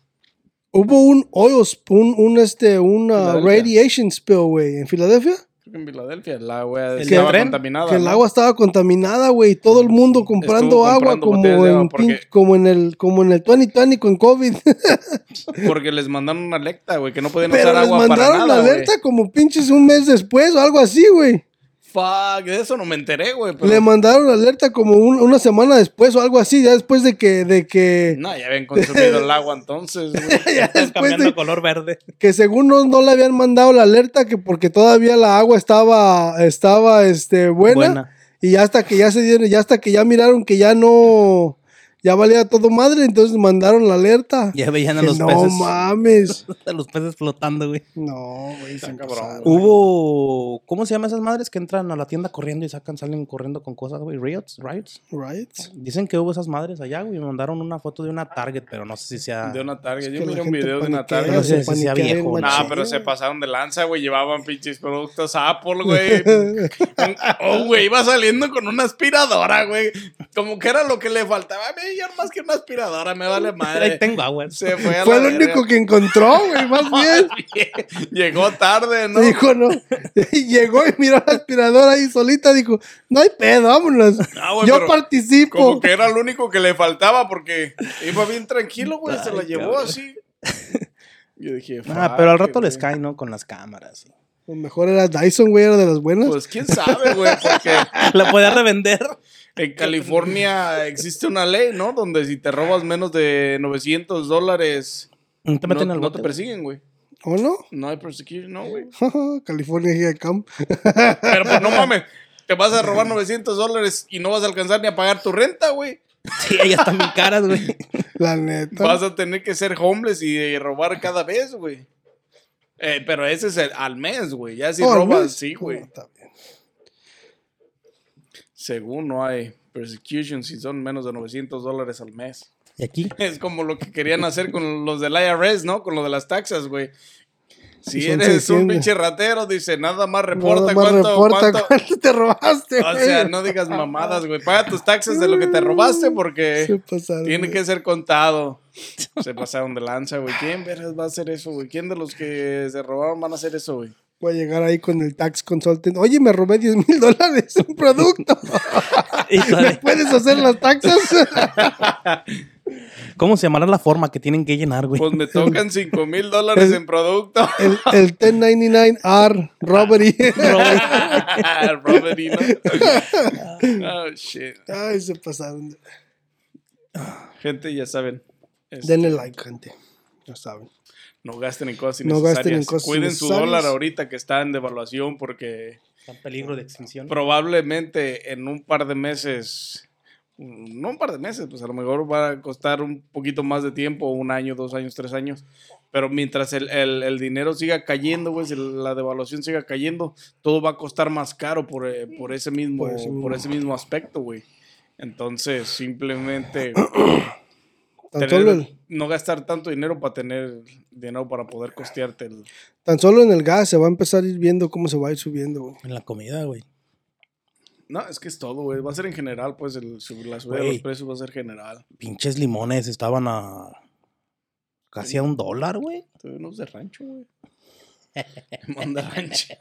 Hubo un oil, un, un, este, una Filadelfia. radiation spill, güey, en Filadelfia. Creo que en Filadelfia el agua ¿El estaba tren? contaminada. que el ¿no? agua estaba contaminada, güey. Todo el mundo comprando agua como en, porque- como en el como en el 2020 con COVID. Porque les mandaron una alerta, güey, que no podían Pero usar les agua para mandaron nada, la güey. alerta como pinches un mes después o algo así, güey. Fuck, de eso no me enteré, güey. pero- Le mandaron alerta como un- una semana después o algo así, ya después de que, de que, No, ya habían consumido el agua entonces, güey. ya después Cambiando de color verde. que según no, no le habían mandado la alerta que porque todavía la agua estaba, estaba, este, buena, Buena. y ya hasta que ya se dieron, ya hasta que ya miraron que ya no, ya valía todo madre, entonces mandaron la alerta. Ya veían a Que los no peces. mames. A los peces flotando, güey. No, güey, se cabrón. Hubo. ¿Cómo se llaman esas madres que entran a la tienda corriendo y sacan, salen corriendo con cosas, güey? Riots, riots. Right? Dicen que hubo esas madres allá, güey. Me mandaron una foto de una Target, pero no sé si sea. De una Target. Es Yo que la miré un video de una Target. No sé si sea viejo no. No, machín, pero se pasaron de lanza, güey. Llevaban pinches productos Apple, güey. oh, güey, iba saliendo con una aspiradora, güey. Como que era lo que le faltaba. A mí, yo más que una aspiradora, me vale Ahí madre. tengo agua. Se fue a Fue la el verga. único que encontró, güey, más bien. Llegó tarde, ¿no? Dijo, no. Llegó y miró la aspiradora ahí solita. Dijo, no hay pedo, vámonos. Ah, güey, Yo participo. Como que era lo único que le faltaba porque iba bien tranquilo, güey. Se la llevó cabrón. así. Yo dije, Ah, pero al rato les güey. cae, ¿no? Con las cámaras. Lo mejor era Dyson, güey, era de las buenas. Pues quién sabe, güey, porque La podía revender. En California existe una ley, ¿no? Donde si te robas menos de 900 dólares, Te no, meten al no bote. te persiguen, güey. ¿O no? No hay persecution, no, güey. California Here I Come. Pero pues no mames, te vas a robar 900 dólares y no vas a alcanzar ni a pagar tu renta, güey. Sí, ellas están bien caras, güey. La neta. Vas a tener que ser homeless y eh, robar cada vez, güey. Eh, pero ese es el- al mes, güey. Ya si Oh, ¿al robas, mes? sí, güey. bien. Según no hay persecution si son menos de 900 dólares al mes. Y aquí, Es como lo que querían hacer con los del IRS, ¿no? Con lo de las taxas, güey. Si eres un 600. pinche ratero, dice, nada más reporta Nada más cuánto, reporta cuánto- cuánto te robaste, O güey. sea, no digas mamadas, güey. Paga tus taxas de lo que te robaste porque pasaron, tiene güey. que ser contado. Se pasaron de lanza, güey. ¿Quién vergas va a hacer eso, güey? ¿Quién de los que se robaron van a hacer eso, güey? Voy a llegar ahí con el tax consultant. Oye, me robé 10 mil dólares, un producto. ¿Me puedes hacer las taxas? ¿cómo se llamará la forma que tienen que llenar, güey? Pues me tocan 5 mil dólares en producto. El, el 1099R, robbery. Robert y no. Oh, shit. Ay, se pasaron. Gente, ya saben. este, Denle like, gente. Ya saben. No gasten en cosas No innecesarias. gasten en cosas Cuiden su dólar ahorita que está en devaluación porque Está en peligro de extinción. probablemente en un par de meses, no un par de meses, pues a lo mejor va a costar un poquito más de tiempo, un año, dos años, tres años. Pero mientras el, el- el dinero siga cayendo, güey, si la devaluación siga cayendo, todo va a costar más caro por, eh, por ese mismo, Por ese mismo. por ese mismo aspecto, güey. Entonces, simplemente Tan tener- solo, el- no gastar tanto dinero para tener dinero para poder costearte el, tan solo en el gas se va a empezar a ir viendo cómo se va a ir subiendo, güey. En la comida, güey. No, es que es todo, güey. Va a ser en general, pues, el, la subida de los precios va a ser general. Pinches limones estaban a. casi a un dólar, güey. Unos de rancho, güey. Limón de rancho.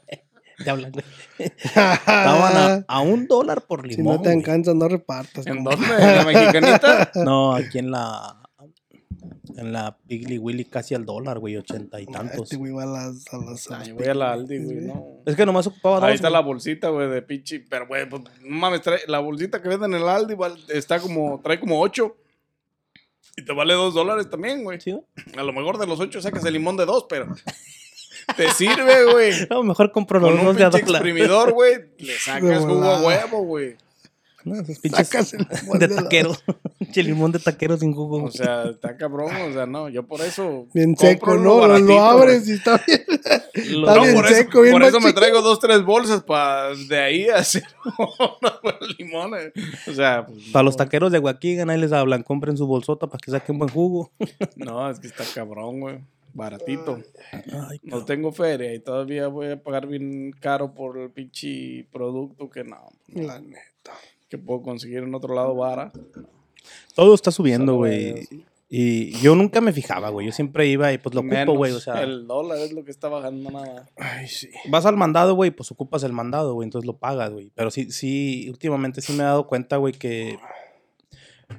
Te hablan, güey. Estaban a, a un dólar por Si limón. no te alcanza, no repartas. ¿En dónde? ¿En la mexicanita? No, aquí en la. En la Piggly Willy casi al dólar, güey, ochenta y tantos. Este güey va a las. A las, a las Ay, voy a la Aldi, güey, no. Es que nomás ocupaba dos. Ahí está güey. la bolsita, güey, de pinche. Pero, güey, pues, no mames, trae- la bolsita que venden en el Aldi está como, trae como 8. Y te vale 2 dólares también, güey. Sí. A lo mejor de los 8 sacas el limón de 2, pero. Te sirve, güey. No, mejor compro los Con un dos de a pinche dólar. exprimidor, güey, le sacas jugo a huevo, güey. No, esos pinches Sacas el limón de taquero. Pinche limón de taquero sin jugo. O sea, está cabrón, o sea, no, yo por eso. Bien seco, ¿no? Lo, baratito, lo abres y está bien. Lo- está No, bien por eso, seco, bien por eso me traigo dos, tres bolsas para de ahí hacer unos limones. O sea, pues, Para los taqueros de Huaquigan, ahí les hablan, compren su bolsota para que saquen buen jugo. No, es que está cabrón, güey. baratito. Ay, No tengo feria y todavía voy a pagar bien caro por el pinche producto que no, La neta. Que puedo conseguir en otro lado vara. Todo está subiendo, güey. Y yo nunca me fijaba, güey. Yo siempre iba y pues lo ocupo, güey. O sea, el dólar es lo que está bajando nada. Ay, sí. vas al mandado, güey, pues ocupas el mandado, güey. Entonces lo pagas, güey. Pero sí, sí, últimamente sí me he dado cuenta, güey, que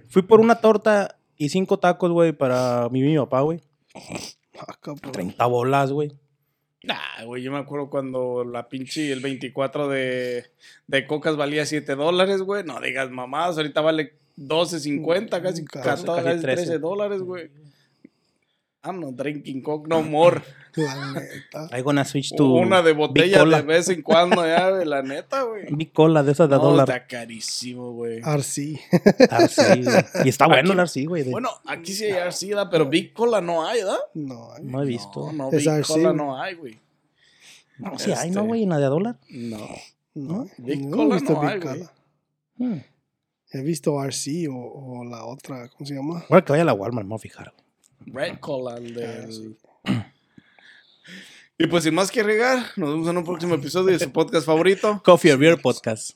fui por una torta y cinco tacos, güey, para y mi papá, güey. Ah, cabrón. 30 bolas, güey. Nah, güey, yo me acuerdo cuando la pinche, el 24 de, de cocas valía 7 dólares, güey. No digas mamadas, ahorita vale 12.50, casi, Casi- 14, casi casi 13. 13 dólares, güey. I'm not drinking coke no more. La neta. Gonna switch to Una de botella de vez en cuando, ya, güey, la neta, güey. Big Cola de esas de No, dólar. está carísimo, güey. Arcí. Arcí, güey. Y está bueno Aquí- el Arcí, güey. de- Bueno, aquí sí hay arcida, pero Big Cola no hay, ¿verdad? No, ay, No he visto. No, no, Es Big Arcee, Cola güey. no hay, güey. No, sí hay, ¿no, este- güey? En la de a dólar. No. no. Big no Cola he visto no Big hay, güey. Cola. Hmm. He visto RC o, o la otra, ¿cómo se llama? Ahora que vaya a la Walmart, me voy a fijar. Red Cola, el Ah, del... Y pues sin más que regar, nos vemos en un próximo episodio de su podcast favorito. Coffee or Beer Podcast.